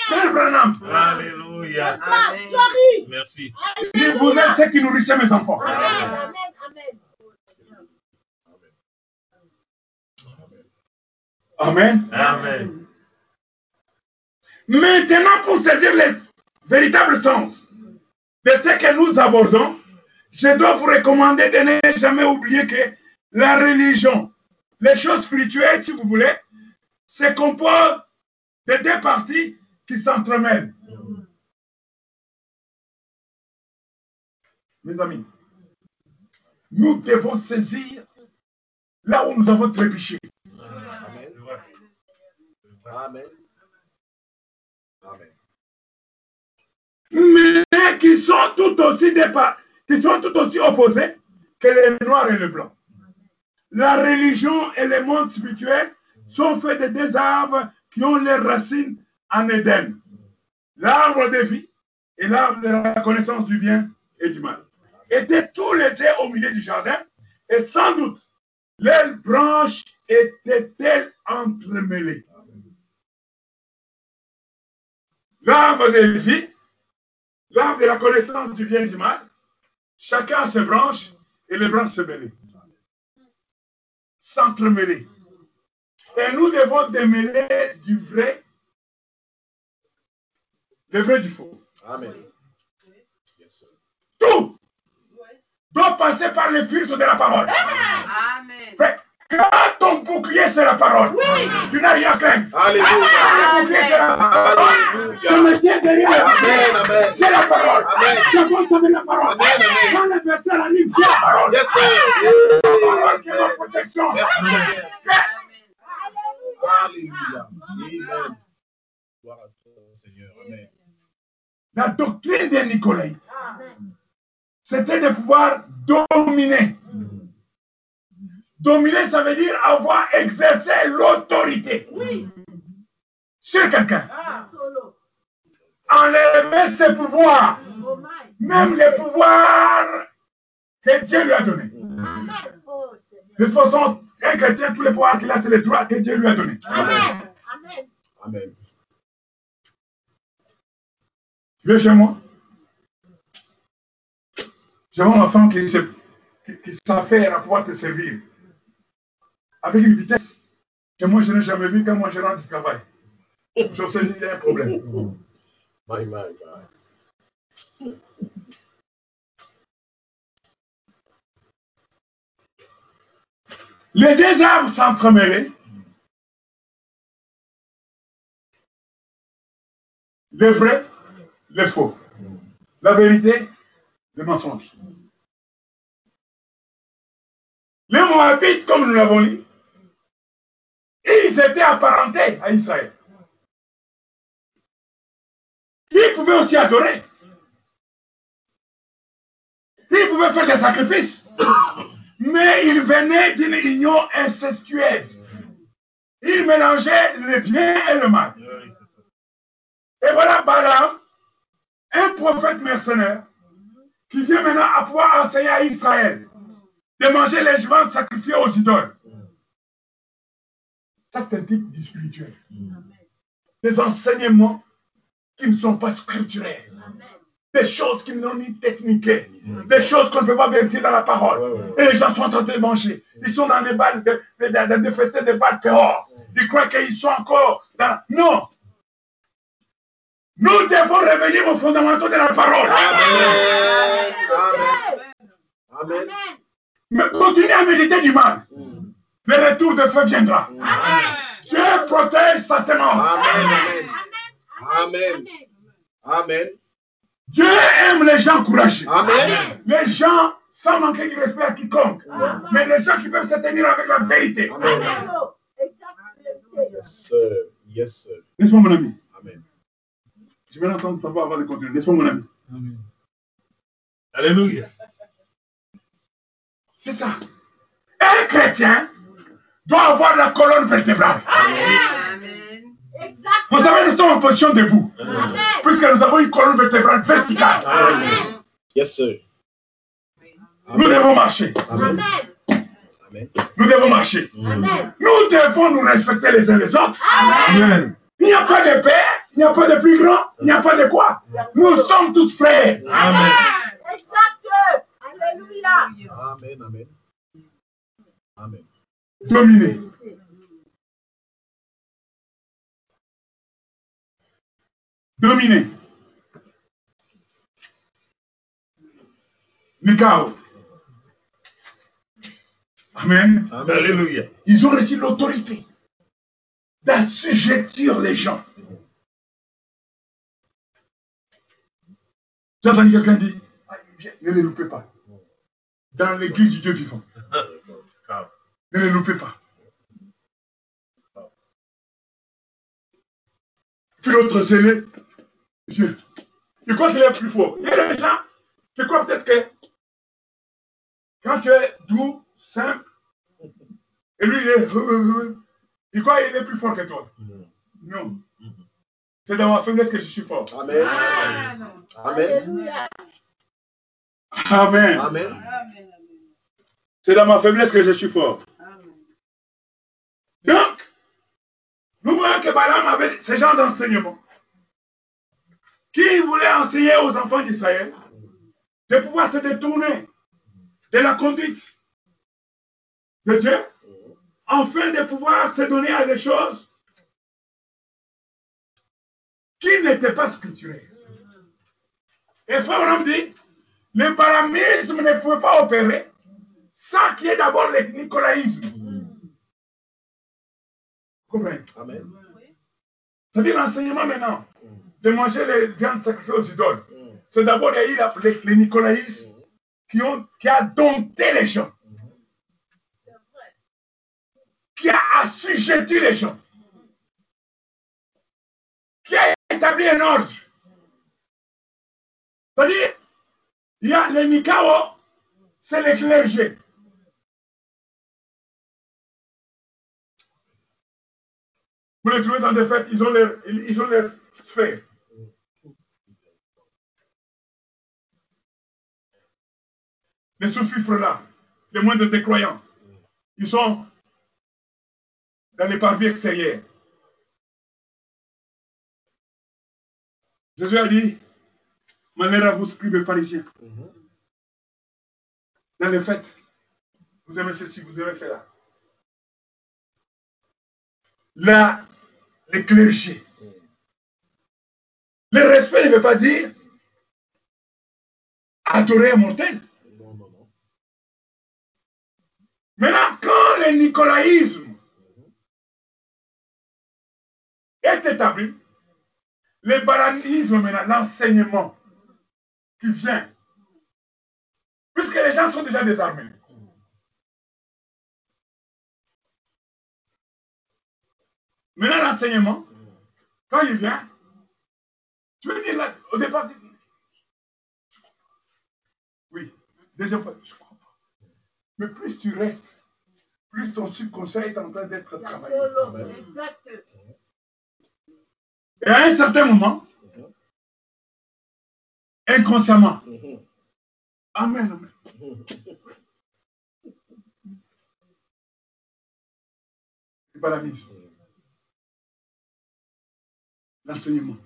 Speaker 1: Père Branham,
Speaker 6: Alléluia. Merci.
Speaker 1: vous êtes ceux qui nourrissez mes enfants. Amen.
Speaker 6: Amen.
Speaker 1: Maintenant, pour saisir le véritable sens de ce que nous abordons, je dois vous recommander de ne jamais oublier que la religion, les choses spirituelles, si vous voulez, se composent de deux parties qui s'entremêlent. Mes amis, nous devons saisir là où nous avons trébuché.
Speaker 2: Amen. Amen.
Speaker 1: Mais qui sont tout aussi dépa- qui sont tout aussi opposés que les noirs et les blancs. La religion et le monde spirituel sont faits de deux arbres qui ont leurs racines en Éden. L'arbre de vie et l'arbre de la connaissance du bien et du mal. Étaient tous les deux au milieu du jardin et sans doute leurs branches étaient-elles entremêlées? L'arbre de vie L'arbre de la connaissance du bien et du mal, chacun a ses branches et les branches se mêlent. S'entremêler. Et nous devons démêler du vrai, le vrai du faux.
Speaker 2: Amen.
Speaker 1: Tout doit passer par le filtre de la parole. Fait, Quand ton bouclier c'est la parole, tu n'as rien à craindre.
Speaker 2: Alléluia.
Speaker 1: Ton bouclier c'est la parole. Je
Speaker 2: Alléluia.
Speaker 1: me tiens derrière.
Speaker 2: Amen. Amen.
Speaker 1: C'est la parole.
Speaker 2: Amen.
Speaker 1: J'avance avec la parole.
Speaker 2: Amen, amen.
Speaker 1: Quand l'adversaire arrive, c'est la parole.
Speaker 2: Yes, sir.
Speaker 1: La parole qui est ma protection.
Speaker 2: Merci. Alléluia. Amen. Gloire à toi, Seigneur. Amen.
Speaker 1: La doctrine des Nicolaïtes, c'était de pouvoir dominer. Dominer, ça veut dire avoir exercé l'autorité sur quelqu'un. Enlever ses pouvoirs, même les pouvoirs que Dieu lui a donnés. De toute façon, un chrétien, tous les pouvoirs qu'il a, c'est les droits que Dieu lui a donnés.
Speaker 2: Amen.
Speaker 1: Tu viens chez moi J'ai mon enfant qui, se, qui, qui s'affaire à pouvoir te servir avec une vitesse que moi je n'ai jamais vue quand moi je rentre du travail. Je sais qu'il y a un problème. Les deux arbres s'entremêlaient. Le vrai, le faux. La vérité, le mensonge. Les Moabites, comme nous l'avons lu, ils étaient apparentés à Israël. Ils pouvaient aussi adorer. Ils pouvaient faire des sacrifices. Mais ils venaient d'une union incestueuse. Ils mélangeaient le bien et le mal. Et voilà Balaam, un prophète mercenaire, qui vient maintenant à pouvoir enseigner à Israël de manger les jumeaux sacrifiés aux idoles. Ça, c'est un type de spirituel. Des enseignements qui ne sont pas scripturels. Des choses qui ne sont ni techniques. Des choses qu'on ne peut pas vérifier dans la parole.
Speaker 2: Ouais, ouais.
Speaker 1: Et les gens sont en train de manger. Ils sont dans des balles, de, de, de, des balles dehors. Ils croient qu'ils sont encore dans... Non! Nous devons revenir aux fondamentaux de la parole.
Speaker 2: Amen. Amen.
Speaker 4: Amen.
Speaker 1: Mais continuez à méditer du mal.
Speaker 2: Mm.
Speaker 1: Le retour de feu viendra.
Speaker 4: Amen.
Speaker 1: Dieu protège sa semence.
Speaker 2: Amen.
Speaker 4: Amen.
Speaker 2: Amen. Amen.
Speaker 1: Dieu aime les gens courageux.
Speaker 2: Amen.
Speaker 1: Les gens sans manquer de respect à quiconque.
Speaker 4: Amen.
Speaker 1: Mais les gens qui peuvent se tenir avec la vérité.
Speaker 2: Amen.
Speaker 4: Amen.
Speaker 2: Yes, sir. Yes, sir.
Speaker 1: N'est-ce pas mon ami
Speaker 2: Amen.
Speaker 1: Je vais l'entendre savoir avant de continuer. N'est-ce pas mon ami
Speaker 6: Alléluia.
Speaker 1: C'est ça. Un chrétien doit avoir la colonne vertébrale.
Speaker 4: Amen.
Speaker 1: Vous savez, nous sommes en position debout.
Speaker 4: Amen.
Speaker 1: Puisque nous avons une colonne vertébrale verticale.
Speaker 4: Amen.
Speaker 2: Yes, sir.
Speaker 1: Nous devons marcher.
Speaker 2: Amen.
Speaker 1: Nous devons marcher.
Speaker 4: Amen.
Speaker 1: Nous devons nous respecter les uns les autres.
Speaker 6: Amen.
Speaker 1: Il n'y a pas de père, il n'y a pas de plus grand, il n'y a pas de quoi. Nous sommes tous frères.
Speaker 6: Amen.
Speaker 4: Exact. Alléluia.
Speaker 2: Amen. Amen. Amen.
Speaker 1: Dominés. Dominés. Le chaos. Amen.
Speaker 2: Amen.
Speaker 6: Alléluia.
Speaker 1: Ils ont reçu l'autorité d'assujettir les gens. J'ai entendu quelqu'un dire, Ah, ne les loupez pas. Dans l'église du Dieu vivant. Ne les loupez pas. Puis l'autre zélé, je, je crois qu'il est plus fort. Il y a des gens, je crois peut-être que quand tu es doux, simple, et lui, il est, il croit qu'il est plus fort que toi. Non. C'est dans ma faiblesse que je suis fort.
Speaker 2: Amen.
Speaker 4: Amen.
Speaker 2: Amen.
Speaker 4: Alléluia.
Speaker 1: Amen.
Speaker 2: Amen.
Speaker 1: C'est dans ma faiblesse que je suis fort. Donc, nous voyons que Balaam avait ce genre d'enseignement qui voulait enseigner aux enfants d'Israël de pouvoir se détourner de la conduite de Dieu afin de pouvoir se donner à des choses qui n'étaient pas scripturelles. Et Frère dit, le baramisme ne pouvait pas opérer sans qu'il y ait d'abord le nicolaïsme.
Speaker 2: Amen.
Speaker 1: C'est-à-dire l'enseignement maintenant de manger les viandes sacrifiées aux idoles.
Speaker 2: Mm.
Speaker 1: C'est d'abord les, les nicolaïsmes qui, ont, qui a dompté les gens, qui a assujetti les gens, qui a établi un ordre. C'est-à-dire, il y a les Nikao, c'est les clergés. Vous les trouvez dans des fêtes, ils ont leur, ils ont leur sphère. Les sous-fifres là, les moindres des croyants, ils sont dans les parvis extérieurs. Jésus a dit, malheur à vous, scribes et pharisiens.
Speaker 2: Mhm.
Speaker 1: Dans les fêtes, vous aimez ceci, vous aimez cela. Là, les clergés. Le respect ne veut pas dire adorer un mortel.
Speaker 2: Non, non, non.
Speaker 1: Maintenant, quand le nicolaïsme est établi, le balanisme maintenant, l'enseignement qui vient. Puisque les gens sont déjà désarmés. Maintenant, l'enseignement, quand il vient, tu veux dire là, au départ, oui, deuxième fois, je comprends pas. Mais plus tu restes, plus ton subconscient est en train d'être travaillé. Et à un certain moment, inconsciemment, Amen, amen. C'est pas la mise. L'enseignement.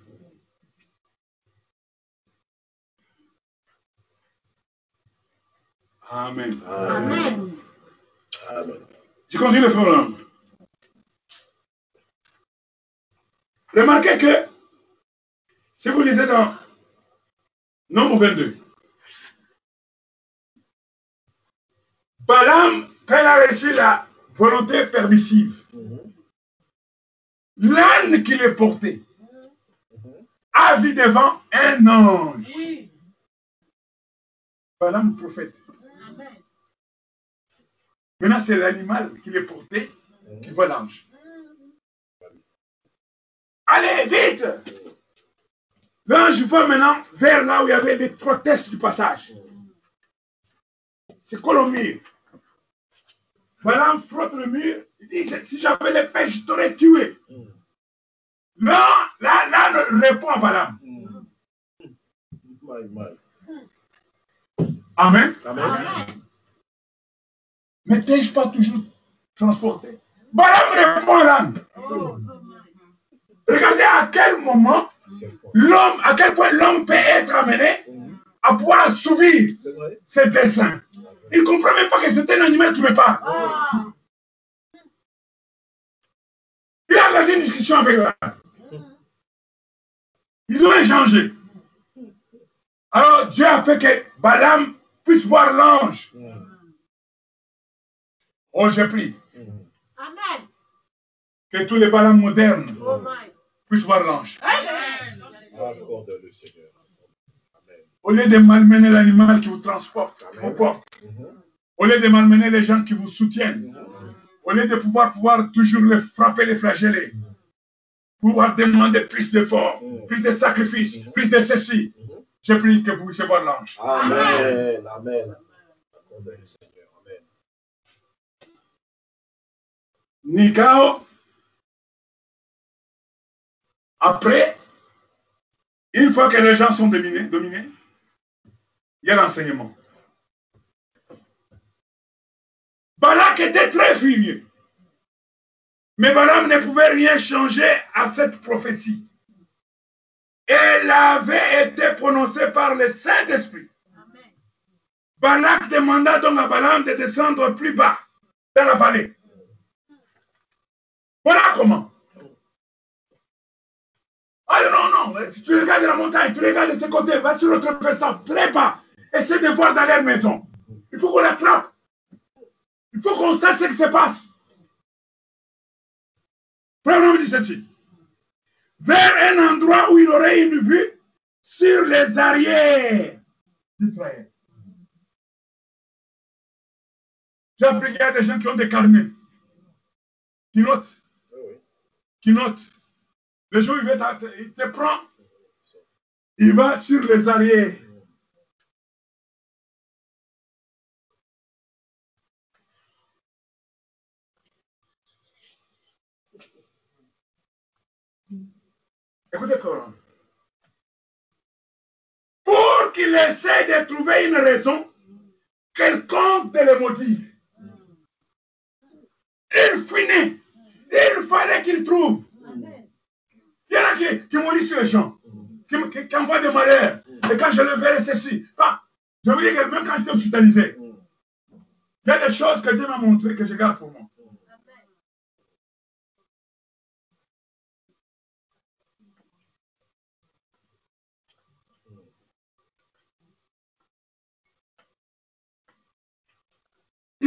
Speaker 1: Amen.
Speaker 4: Amen.
Speaker 2: Amen.
Speaker 1: Je continue le frère. Remarquez que, si vous lisez dans Nombre 22, Balaam, quand il a reçu la volonté permissive, l'âne qu'il est porté a vu devant un ange.
Speaker 4: Oui.
Speaker 1: Balaam, prophète.
Speaker 4: Amen.
Speaker 1: Maintenant, c'est l'animal qu'il est porté qui voit l'ange. Allez, vite L'ange va maintenant vers là où il y avait des protestes du passage. C'est quoi le mur Balaam frotte le mur. Il dit, si j'avais l'épée, je t'aurais tué. Là, là, là, répond
Speaker 2: my.
Speaker 1: Amen.
Speaker 2: Amen.
Speaker 1: Mais t'ai-je pas toujours transporté? Balaam répond à
Speaker 4: much.
Speaker 1: Regardez à quel moment l'homme, à quel point l'homme peut être amené à pouvoir assouvir ses desseins. Il ne comprend même pas que c'est un animal qui me parle.
Speaker 4: Ah.
Speaker 1: Il a engagé une discussion avec l'âne. Ils ont échangé. Alors Dieu a fait que Balaam puisse voir l'ange. Oh, j'ai pris
Speaker 4: Amen.
Speaker 1: que tous les Balaam modernes
Speaker 4: Oh
Speaker 1: puissent voir l'ange.
Speaker 4: Amen.
Speaker 2: Accorde le Seigneur. Amen.
Speaker 1: Au lieu de malmener l'animal qui vous transporte, qui vous porte, au lieu de malmener les gens qui vous soutiennent, au lieu de pouvoir, pouvoir toujours les frapper, les flageller, pouvoir demander plus d'efforts, plus de sacrifices, plus de ceci, je prie que vous puissiez voir l'ange.
Speaker 2: Amen. Amen.
Speaker 1: Nikao, après, une fois que les gens sont dominés, dominés il y a l'enseignement. Balak était très furieux. Mais Balaam ne pouvait rien changer à cette prophétie. Elle avait été prononcée par le Saint-Esprit. Balak demanda donc à Balaam de descendre plus bas dans la vallée. Voilà comment. Ah non, non, tu regardes la montagne, tu regardes de ce côté, va sur l'autre versant, très bas. Essaie de voir dans leur maison. Il faut qu'on l'attrape. Il faut qu'on sache ce qui se passe. Premièrement, dit ceci. Vers un endroit où il aurait une vue sur les arrières d'Israël. J'ai appris qu'il y a des gens qui ont des carnets, qui notent, qui notent. Le jour où il te prend, il va sur les arrières. Écoutez. Pour qu'il essaie de trouver une raison quelconque de le maudire. Il finit. Il fallait qu'il trouve. Il y en a qui, qui maudissent les gens, qui envoient des malheurs. Et quand je le verrai, ceci. Ah, je vous dis que même quand j'étais hospitalisé, il y a des choses que Dieu m'a montrées que je garde pour moi.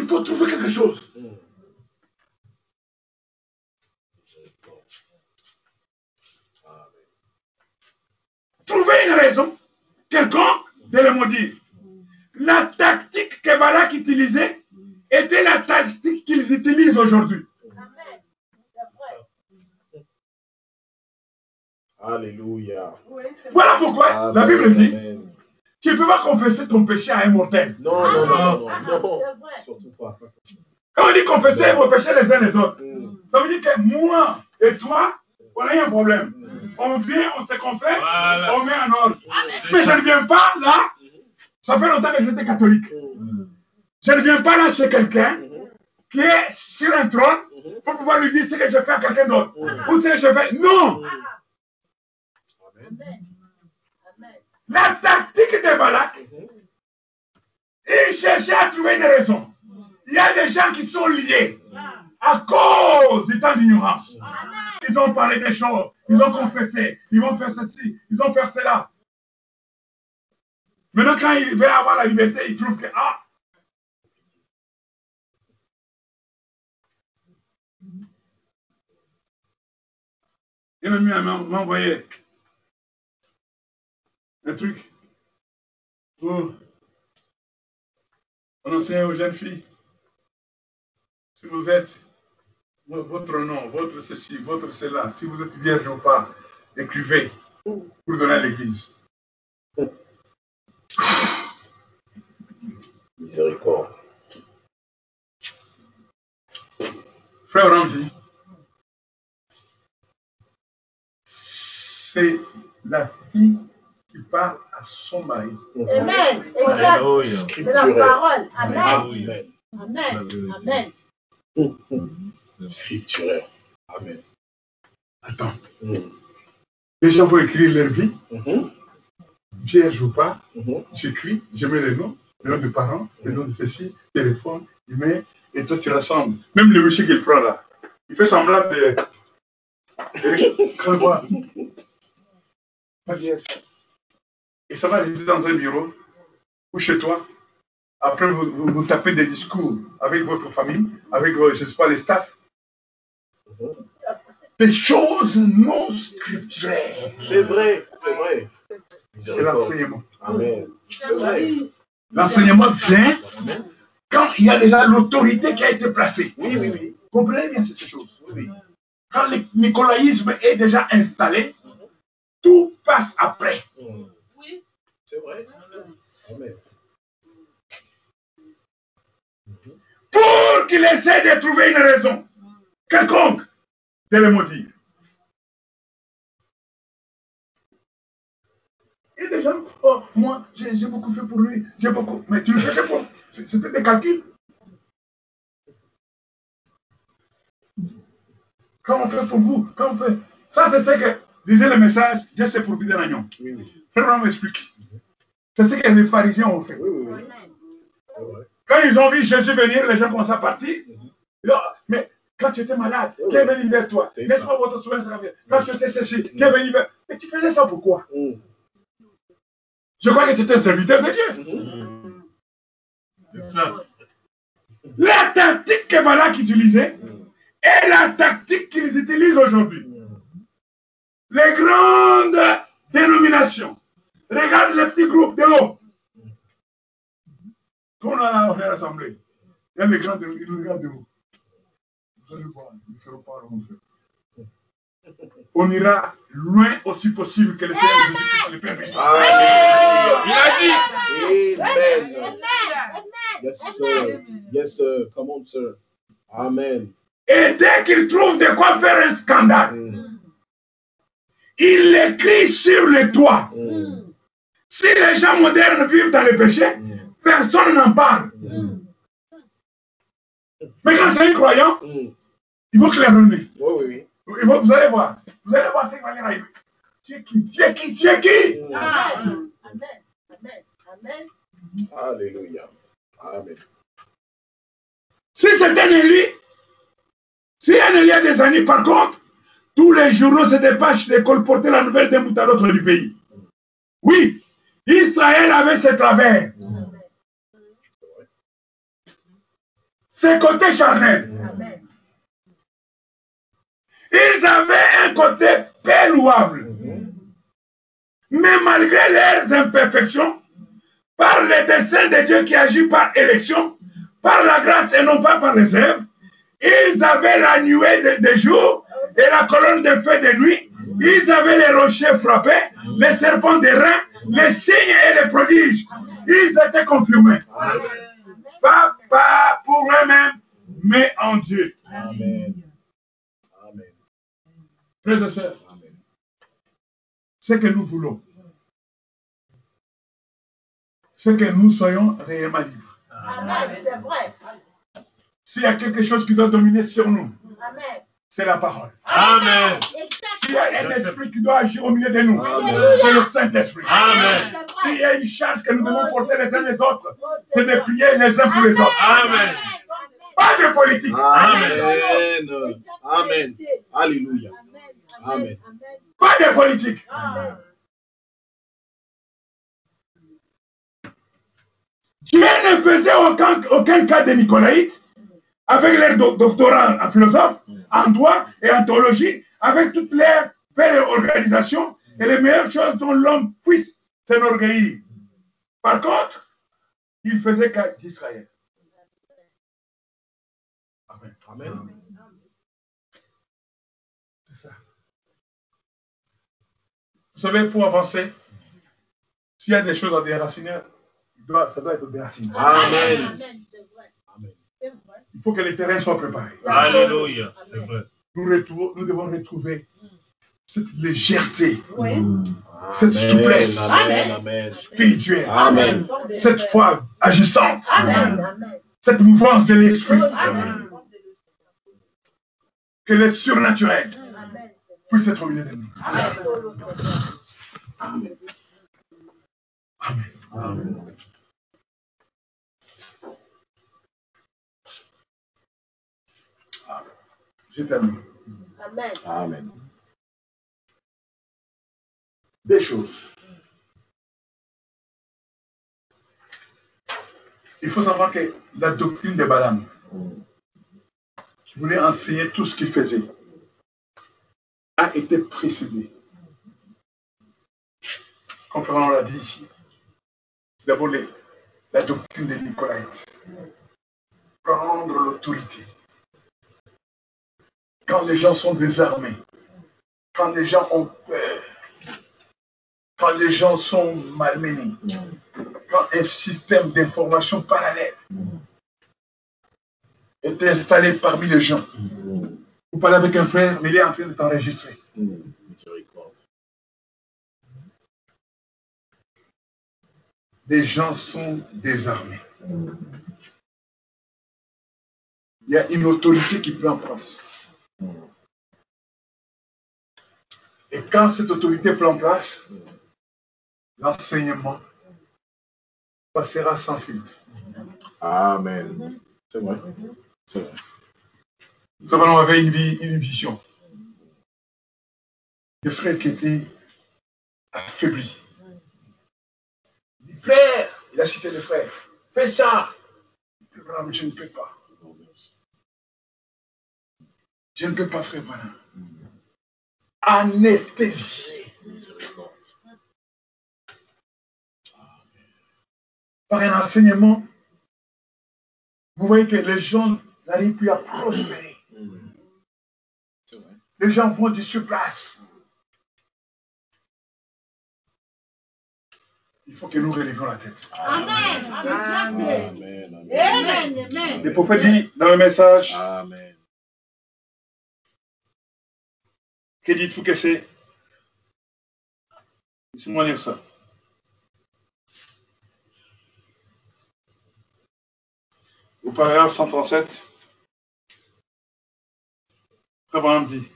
Speaker 1: Il faut trouver quelque chose.
Speaker 2: Amen.
Speaker 1: quelconque de le maudire. La tactique que Balak utilisait était la tactique qu'ils utilisent aujourd'hui.
Speaker 2: Alléluia.
Speaker 1: Voilà pourquoi la Bible dit,
Speaker 2: amen.
Speaker 1: tu ne peux pas confesser ton péché à un mortel.
Speaker 2: Non, non, non, non,
Speaker 4: Ah,
Speaker 2: non, non.
Speaker 1: Quand on dit confesser vos péchés les uns les autres,
Speaker 2: Mm.
Speaker 1: ça veut dire que moi et toi, on a eu un problème. On vient, on se confesse,
Speaker 6: Voilà.
Speaker 1: on met en ordre. Mais je ne viens pas là, ça fait longtemps que j'étais catholique.
Speaker 2: Mm.
Speaker 1: Je ne viens pas là chez quelqu'un
Speaker 2: Mhm.
Speaker 1: qui est sur un trône
Speaker 2: Mhm.
Speaker 1: pour pouvoir lui dire ce que je fais à quelqu'un d'autre.
Speaker 2: Mhm.
Speaker 1: Ou ce que je fais. Non! La tactique de Balak, il cherchait à trouver une raison. Il y a des gens qui sont liés à cause du temps d'ignorance. Ils ont parlé des choses, ils ont confessé, ils vont faire ceci, ils ont fait cela. Maintenant, quand ils veulent avoir la liberté, ils trouvent que, ah, il m'a mis à m'en- m'envoyer un truc pour on enseigne aux jeunes filles. Si vous êtes vo- votre nom, votre ceci, votre cela, si vous êtes vierge ou pas, écrivez pour donner à l'église.
Speaker 2: Miséricorde.
Speaker 1: Frère Randy, c'est la fille qui parle à son mari.
Speaker 4: Amen. Exact. C'est la parole. Amen.
Speaker 2: Amen.
Speaker 4: Amen. Amen.
Speaker 2: Scripturel. Amen.
Speaker 1: Attends,
Speaker 2: Mm.
Speaker 1: les gens vont écrire leur vie,
Speaker 2: Mhm.
Speaker 1: vierge ou pas,
Speaker 2: Mhm.
Speaker 1: j'écris, je mets les noms, les noms de parents, les noms de ceci, téléphone, email, et toi tu rassembles. Même le monsieur qu'il prend là, il fait semblant de. Pas vierge. Et ça va résider dans un bureau ou chez toi. Après, vous, vous, vous tapez des discours avec votre famille, avec, euh, je ne sais pas, les staffs. Des choses non scripturelles.
Speaker 2: C'est vrai, c'est vrai.
Speaker 1: C'est l'enseignement.
Speaker 2: Amen. C'est vrai.
Speaker 1: L'enseignement vient quand il y a déjà l'autorité qui a été placée.
Speaker 2: Oui, oui, oui.
Speaker 1: Comprenez bien cette chose.
Speaker 2: Oui, oui.
Speaker 1: Quand le nicolaïsme est déjà installé, tout passe après.
Speaker 4: Oui.
Speaker 2: C'est vrai. Amen.
Speaker 1: Pour qu'il essaie de trouver une raison quelconque de le maudire. Et des gens, oh, moi, j'ai beaucoup fait pour lui, j'ai beaucoup. Mais tu le faisais pour. C'était des calculs. Quand on fait pour vous, quand on fait. Ça, c'est ce que disait le message, Dieu s'est pourvu d'un agneau. Frère Branham m'explique. C'est ce que les pharisiens ont fait.
Speaker 2: Oui, oui, oui.
Speaker 1: Quand ils ont vu Jésus venir, les gens commencent à partir. Ont- Mais quand tu étais malade, qui est venu vers toi pas votre soin Quand tu étais séché, qui est venu vers Mais tu faisais ça pourquoi
Speaker 2: Mm.
Speaker 1: Je crois que tu étais un serviteur de Dieu.
Speaker 2: Mhm.
Speaker 6: C'est ça.
Speaker 1: La tactique que Balak utilisait est la tactique qu'ils utilisent aujourd'hui. Les grandes dénominations. Regarde les petits groupes de haut. Quand on a on est rassemblés, il y a les grands ils nous regardent de haut. Vous allez voir, ils ne feront pas on fait. On ira loin aussi possible que le Seigneur Jésus-Christ le permet. Il a dit,
Speaker 2: Amen.
Speaker 4: Amen.
Speaker 2: Yes, sir. Yes, sir. Come on, sir. Amen.
Speaker 1: et dès qu'il trouve de quoi faire un scandale,
Speaker 2: Mm.
Speaker 1: il l'écrit sur le toit.
Speaker 2: Mm.
Speaker 1: Si les gens modernes vivent dans le péché,
Speaker 2: Mm.
Speaker 1: Personne n'en parle.
Speaker 2: Mm.
Speaker 1: Mais quand c'est un croyant,
Speaker 2: Mm.
Speaker 1: il faut claironner.
Speaker 2: Oui, oui, oui.
Speaker 1: Il faut- vous allez voir. Vous allez voir ce qui va aller arriver. Tu es qui? Tu es qui? Tu es qui?
Speaker 2: Mm.
Speaker 4: Amen. Amen. Amen. Amen.
Speaker 2: Alléluia. Amen.
Speaker 1: Si c'est un élu, si un élu a des années, par contre, tous les journaux se dépêchent de colporter la nouvelle d'un bout à l'autre du pays. Oui, Israël avait ses travers, ses côtés charnels.
Speaker 4: Amen.
Speaker 1: Ils avaient un côté peu louable. Mais malgré leurs imperfections, par le dessein de Dieu qui agit par élection, par la grâce et non pas par les œuvres, ils avaient la nuée de, de jour et la colonne de feu de nuit. Ils avaient les rochers frappés, les serpents des reins, les signes et les prodiges. Ils étaient confirmés. Pas, pas pour eux-mêmes, mais en Dieu.
Speaker 2: Amen. Amen.
Speaker 1: Frères et sœurs, ce que nous voulons, c'est que nous soyons réellement libres.
Speaker 4: Amen. C'est vrai.
Speaker 1: S'il y a quelque chose qui doit dominer sur nous,
Speaker 4: Amen.
Speaker 1: C'est la parole.
Speaker 6: Amen.
Speaker 1: S'il y a un esprit qui doit agir au milieu de nous, c'est le Saint-Esprit.
Speaker 6: Amen.
Speaker 1: S'il y a une charge que nous devons porter les uns les autres, c'est de prier les uns pour les autres.
Speaker 6: Amen.
Speaker 1: Pas de politique.
Speaker 2: Amen. Amen. Alléluia. Amen.
Speaker 1: Pas de politique.
Speaker 4: Amen.
Speaker 1: Dieu ne faisait aucun, aucun cas de Nicolaïtes avec leur do- doctorat en philosophe, en droit et en théologie, avec toutes leurs belles organisations et les meilleures choses dont l'homme puisse s'enorgueillir. Par contre, il faisait cas d'Israël. Amen.
Speaker 2: Amen.
Speaker 1: C'est ça. Vous savez, pour avancer, s'il y a des choses à déraciner, ça doit être déraciné.
Speaker 2: Amen.
Speaker 4: Amen.
Speaker 1: Il faut que les terrains soient préparés.
Speaker 6: Alléluia. C'est vrai.
Speaker 1: Nous, devons retrouver cette légèreté
Speaker 4: Oui.
Speaker 1: Cette
Speaker 2: Amen.
Speaker 1: souplesse.
Speaker 2: Amen. Amen.
Speaker 1: spirituelle,
Speaker 2: Amen.
Speaker 1: cette foi agissante, cette mouvance de l'esprit, que le surnaturel
Speaker 4: Amen.
Speaker 1: puisse être au milieu de nous.
Speaker 4: Amen.
Speaker 1: Amen. Je termine.
Speaker 4: Amen.
Speaker 2: Amen.
Speaker 1: Des choses. Il faut savoir que la doctrine de Balaam, qui voulait enseigner tout ce qu'il faisait, a été précédée. Comme Fernand l'a dit ici, c'est d'abord la doctrine des Nicolaïtes. Prendre l'autorité. Quand les gens sont désarmés, quand les gens ont peur, quand les gens sont malmenés, quand un système d'information parallèle est installé parmi les gens. Vous parlez avec un frère, mais il est en train de t'enregistrer. Les gens sont désarmés. Il y a une autorité qui prend place. Et quand cette autorité prend place, l'enseignement passera sans filtre.
Speaker 2: Amen. C'est vrai. C'est vrai.
Speaker 1: Nous savons, on avait une, vie, une vision. Des frères qui étaient affaiblis. Il dit, frère, il a cité les frères, fais ça. Branham, je ne peux pas. Je ne peux pas, frère Branham. Anesthésié par un enseignement. Vous voyez que les gens n'arrivent plus à prospérer. Les gens vont du sur place. Il faut que nous relèvions la tête.
Speaker 4: Amen. Amen.
Speaker 2: Amen. Amen.
Speaker 4: Amen. Amen.
Speaker 1: Le prophète dit dans le message
Speaker 2: Amen.
Speaker 1: Dites-vous que c'est Laissez-moi lire ça. Au paragraphe 137, Abraham dit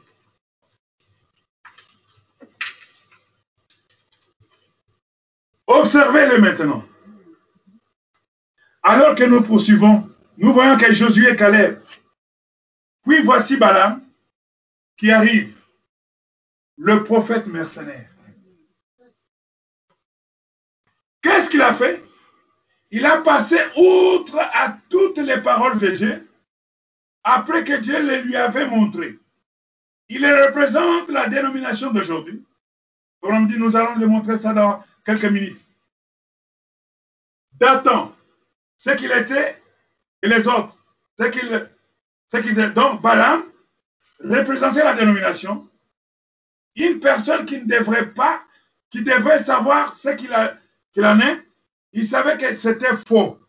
Speaker 1: Observez-le maintenant. Alors que nous poursuivons, nous voyons que Josué et Caleb. Puis voici Balaam qui arrive, le prophète mercenaire. Qu'est-ce qu'il a fait? Il a passé outre à toutes les paroles de Dieu après que Dieu les lui avait montrées. Il représente la dénomination d'aujourd'hui nous allons démontrer ça dans quelques minutes. Dathan, ce qu'il était, et les autres, ce qu'il qu'ils étaient. Donc, Balaam représentait la dénomination. Une personne qui ne devrait pas, qui devrait savoir ce qu'il a- qu'il en est, il savait que c'était faux.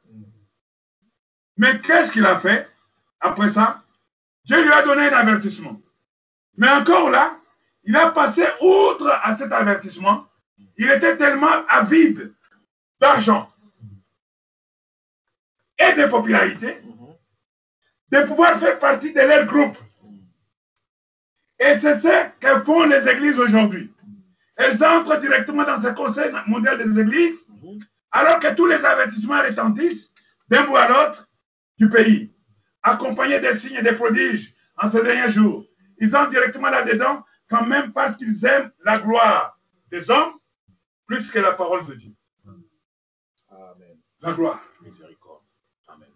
Speaker 1: Mais qu'est-ce qu'il a fait après ça? Dieu lui a donné un avertissement. Mais encore là, il a passé outre à cet avertissement. Il était tellement avide d'argent et de popularité de pouvoir faire partie de leur groupe. Et c'est ce que font les églises aujourd'hui. Elles entrent directement dans ce conseil mondial des églises, alors que tous les avertissements retentissent d'un bout à l'autre du pays, accompagnés des signes et des prodiges en ces derniers jours. Ils entrent directement là-dedans, quand même parce qu'ils aiment la gloire des hommes plus que la parole de Dieu.
Speaker 2: Amen.
Speaker 1: La gloire.
Speaker 2: Miséricorde. Amen.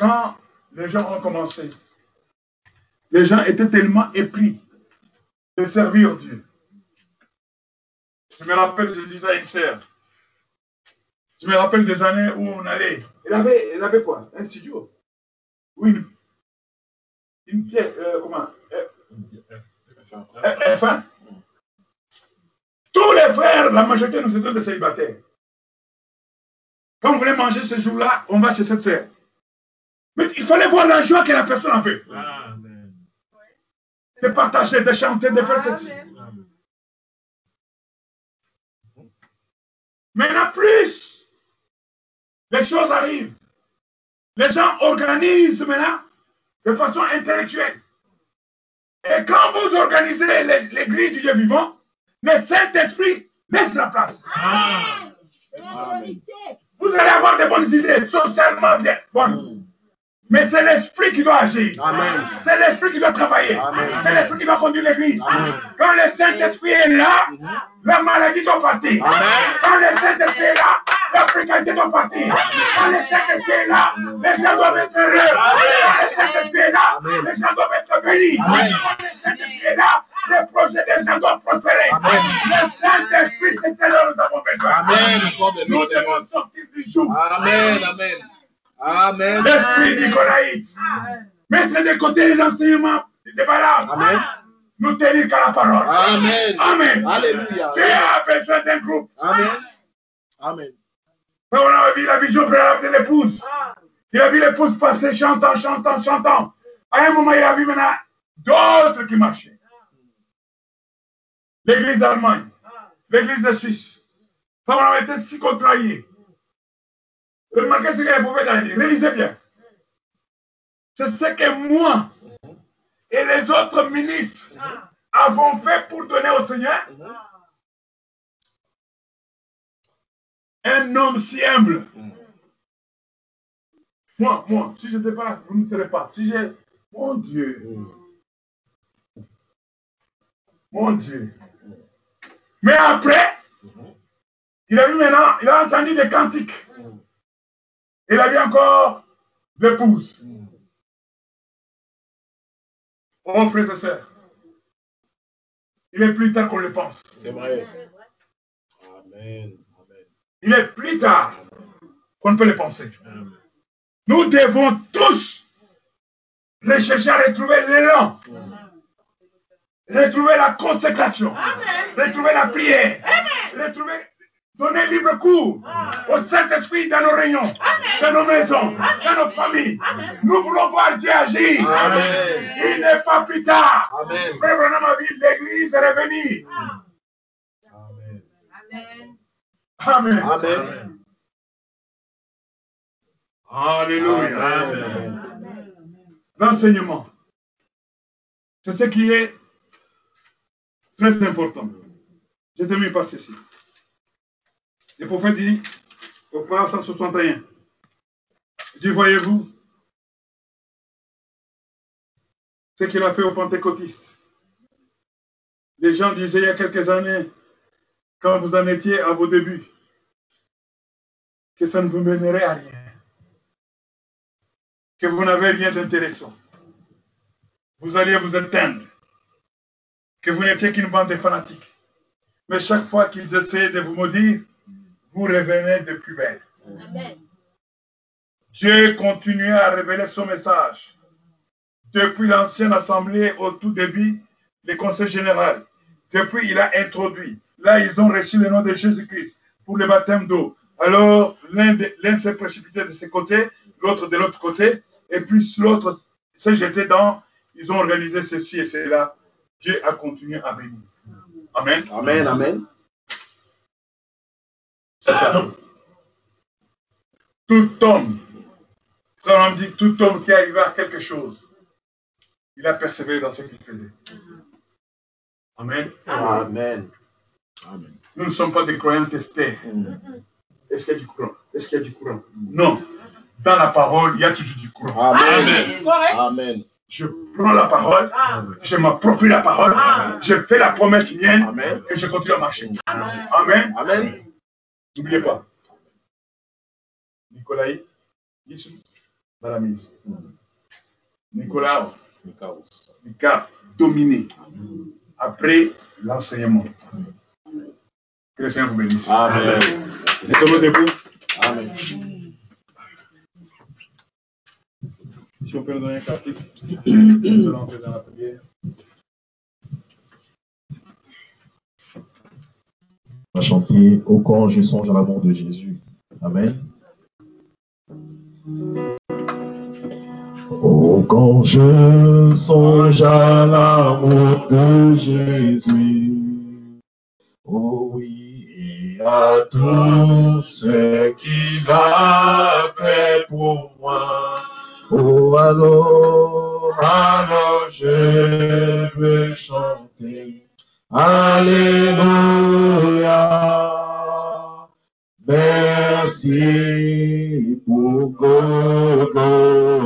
Speaker 1: quand les gens ont commencé, les gens étaient tellement épris de servir Dieu. Je me rappelle, je disais à une sœur, je me rappelle des années où on allait. Elle avait, avait quoi? Un studio Oui, une, pièce, euh, comment? Euh, F1. Tous les frères, la majorité, nous étions des célibataires. Quand on voulait manger ce jour-là, on va chez cette sœur. Mais il fallait voir la joie que la personne avait.
Speaker 6: Amen.
Speaker 1: De partager, de chanter, de faire ceci. Maintenant, plus les choses arrivent, les gens organisent maintenant de façon intellectuelle. Et quand vous organisez l'é- l'église du Dieu vivant, le Saint-Esprit laisse la place.
Speaker 6: Amen.
Speaker 1: Vous allez avoir des bonnes idées, socialement bien bonnes. Mais c'est l'Esprit qui doit agir. C'est l'Esprit qui doit travailler.
Speaker 2: Amen.
Speaker 1: C'est l'Esprit qui doit conduire l'Église. Quand le Saint-Esprit est là, la maladie doit partir. Quand le Saint-Esprit est là, la précarité doit partir. Quand le Saint-Esprit est là, les gens doivent être heureux. Quand le Saint-Esprit est là, les gens doivent être bénis. Quand le Saint-Esprit est là, les projets des gens doivent prospérer. Le Saint-Esprit, c'est ce dont nous avons besoin. Nous devons sortir du joug.
Speaker 2: Amen. Amen. Amen.
Speaker 1: L'esprit nicolaïte. Mettre de côté les enseignements de Balaam.
Speaker 2: Amen.
Speaker 1: Nous tenir qu'à la parole.
Speaker 2: Amen.
Speaker 1: Amen.
Speaker 2: Alléluia.
Speaker 1: Tu as besoin d'un groupe.
Speaker 2: Amen. Amen.
Speaker 1: On a vu la vision préalable de l'épouse. Il a vu l'épouse passer chantant, chantant, chantant. À un moment, il a vu maintenant d'autres qui marchaient. L'église d'Allemagne, l'église de Suisse. On a été si contrariés. Remarquez ce qu'elle pouvait dire. Réalisez bien. C'est ce que moi et les autres ministres avons fait pour donner au Seigneur un homme si humble. Moi, moi, si je n'étais pas, vous ne serez pas. Si j'ai. Mon Dieu. Mon Dieu. Mais après, il a vu maintenant, il a entendu des cantiques. Il a vu encore l'épouse. Oh, frères et sœurs, il est plus tard qu'on le pense.
Speaker 2: C'est vrai. Amen.
Speaker 1: Il est plus tard qu'on ne peut le penser.
Speaker 6: Amen.
Speaker 1: Nous devons tous rechercher à retrouver l'élan, retrouver la consécration, retrouver la prière, retrouver, donner libre cours au Saint-Esprit dans nos réunions, dans nos maisons, dans nos familles. Nous voulons voir Dieu agir. Il n'est pas plus tard. Frère Branham dit, l'église est revenue.
Speaker 2: Amen.
Speaker 1: Amen.
Speaker 2: Amen.
Speaker 1: Alléluia.
Speaker 2: Amen.
Speaker 1: L'enseignement. C'est ce qui est très important. Je termine par ceci. Le prophète dit, au Proverbe 161, il dit, voyez-vous, ce qu'il a fait aux pentecôtistes. Les gens disaient il y a quelques années, quand vous en étiez à vos débuts, que ça ne vous mènerait à rien que vous n'avez rien d'intéressant. Vous alliez vous éteindre. que vous n'étiez qu'une bande de fanatiques. Mais chaque fois qu'ils essayaient de vous maudire, vous revenez de plus belle.
Speaker 4: Amen.
Speaker 1: Dieu continuait à révéler son message. Depuis l'ancienne assemblée au tout début, le conseil général. Depuis, il a introduit. Là, ils ont reçu le nom de Jésus-Christ pour le baptême d'eau. Alors, l'un s'est précipité de ce côté, l'autre de l'autre côté, et puis l'autre s'est jeté dans. Ils ont organisé ceci et cela. Dieu a continué à bénir. Amen.
Speaker 2: Amen, amen.
Speaker 1: Tout homme, quand on dit tout homme qui arrive à quelque chose, il a persévéré dans ce qu'il faisait. Amen.
Speaker 2: Amen. Amen.
Speaker 1: Nous ne sommes pas des croyants testés. Est-ce qu'il y a du courant? Est-ce qu'il y a du courant? Non. Dans la parole, il y a toujours du courant.
Speaker 2: Amen.
Speaker 1: Je prends la parole,
Speaker 4: Amen.
Speaker 1: je m'approprie la parole, je fais la promesse mienne
Speaker 2: Amen.
Speaker 1: et je continue à marcher.
Speaker 4: Amen.
Speaker 1: Amen. N'oubliez pas. Nicolas, dans la mise. Nicolas, Nika, dominé. Après l'enseignement. Que le Seigneur vous bénisse.
Speaker 2: Amen.
Speaker 1: Vous êtes debout.
Speaker 2: Amen.
Speaker 1: Si on peut nous donner un quartier, nous allons entrer dans la prière.
Speaker 5: Chanter Au quand je songe à l'amour de Jésus. Amen. Oh, quand je songe à l'amour de Jésus, oh oui, et à tout ce qu'il a fait pour moi, oh alors, alors je veux chanter, Alléluia. Merci pour Golgotha.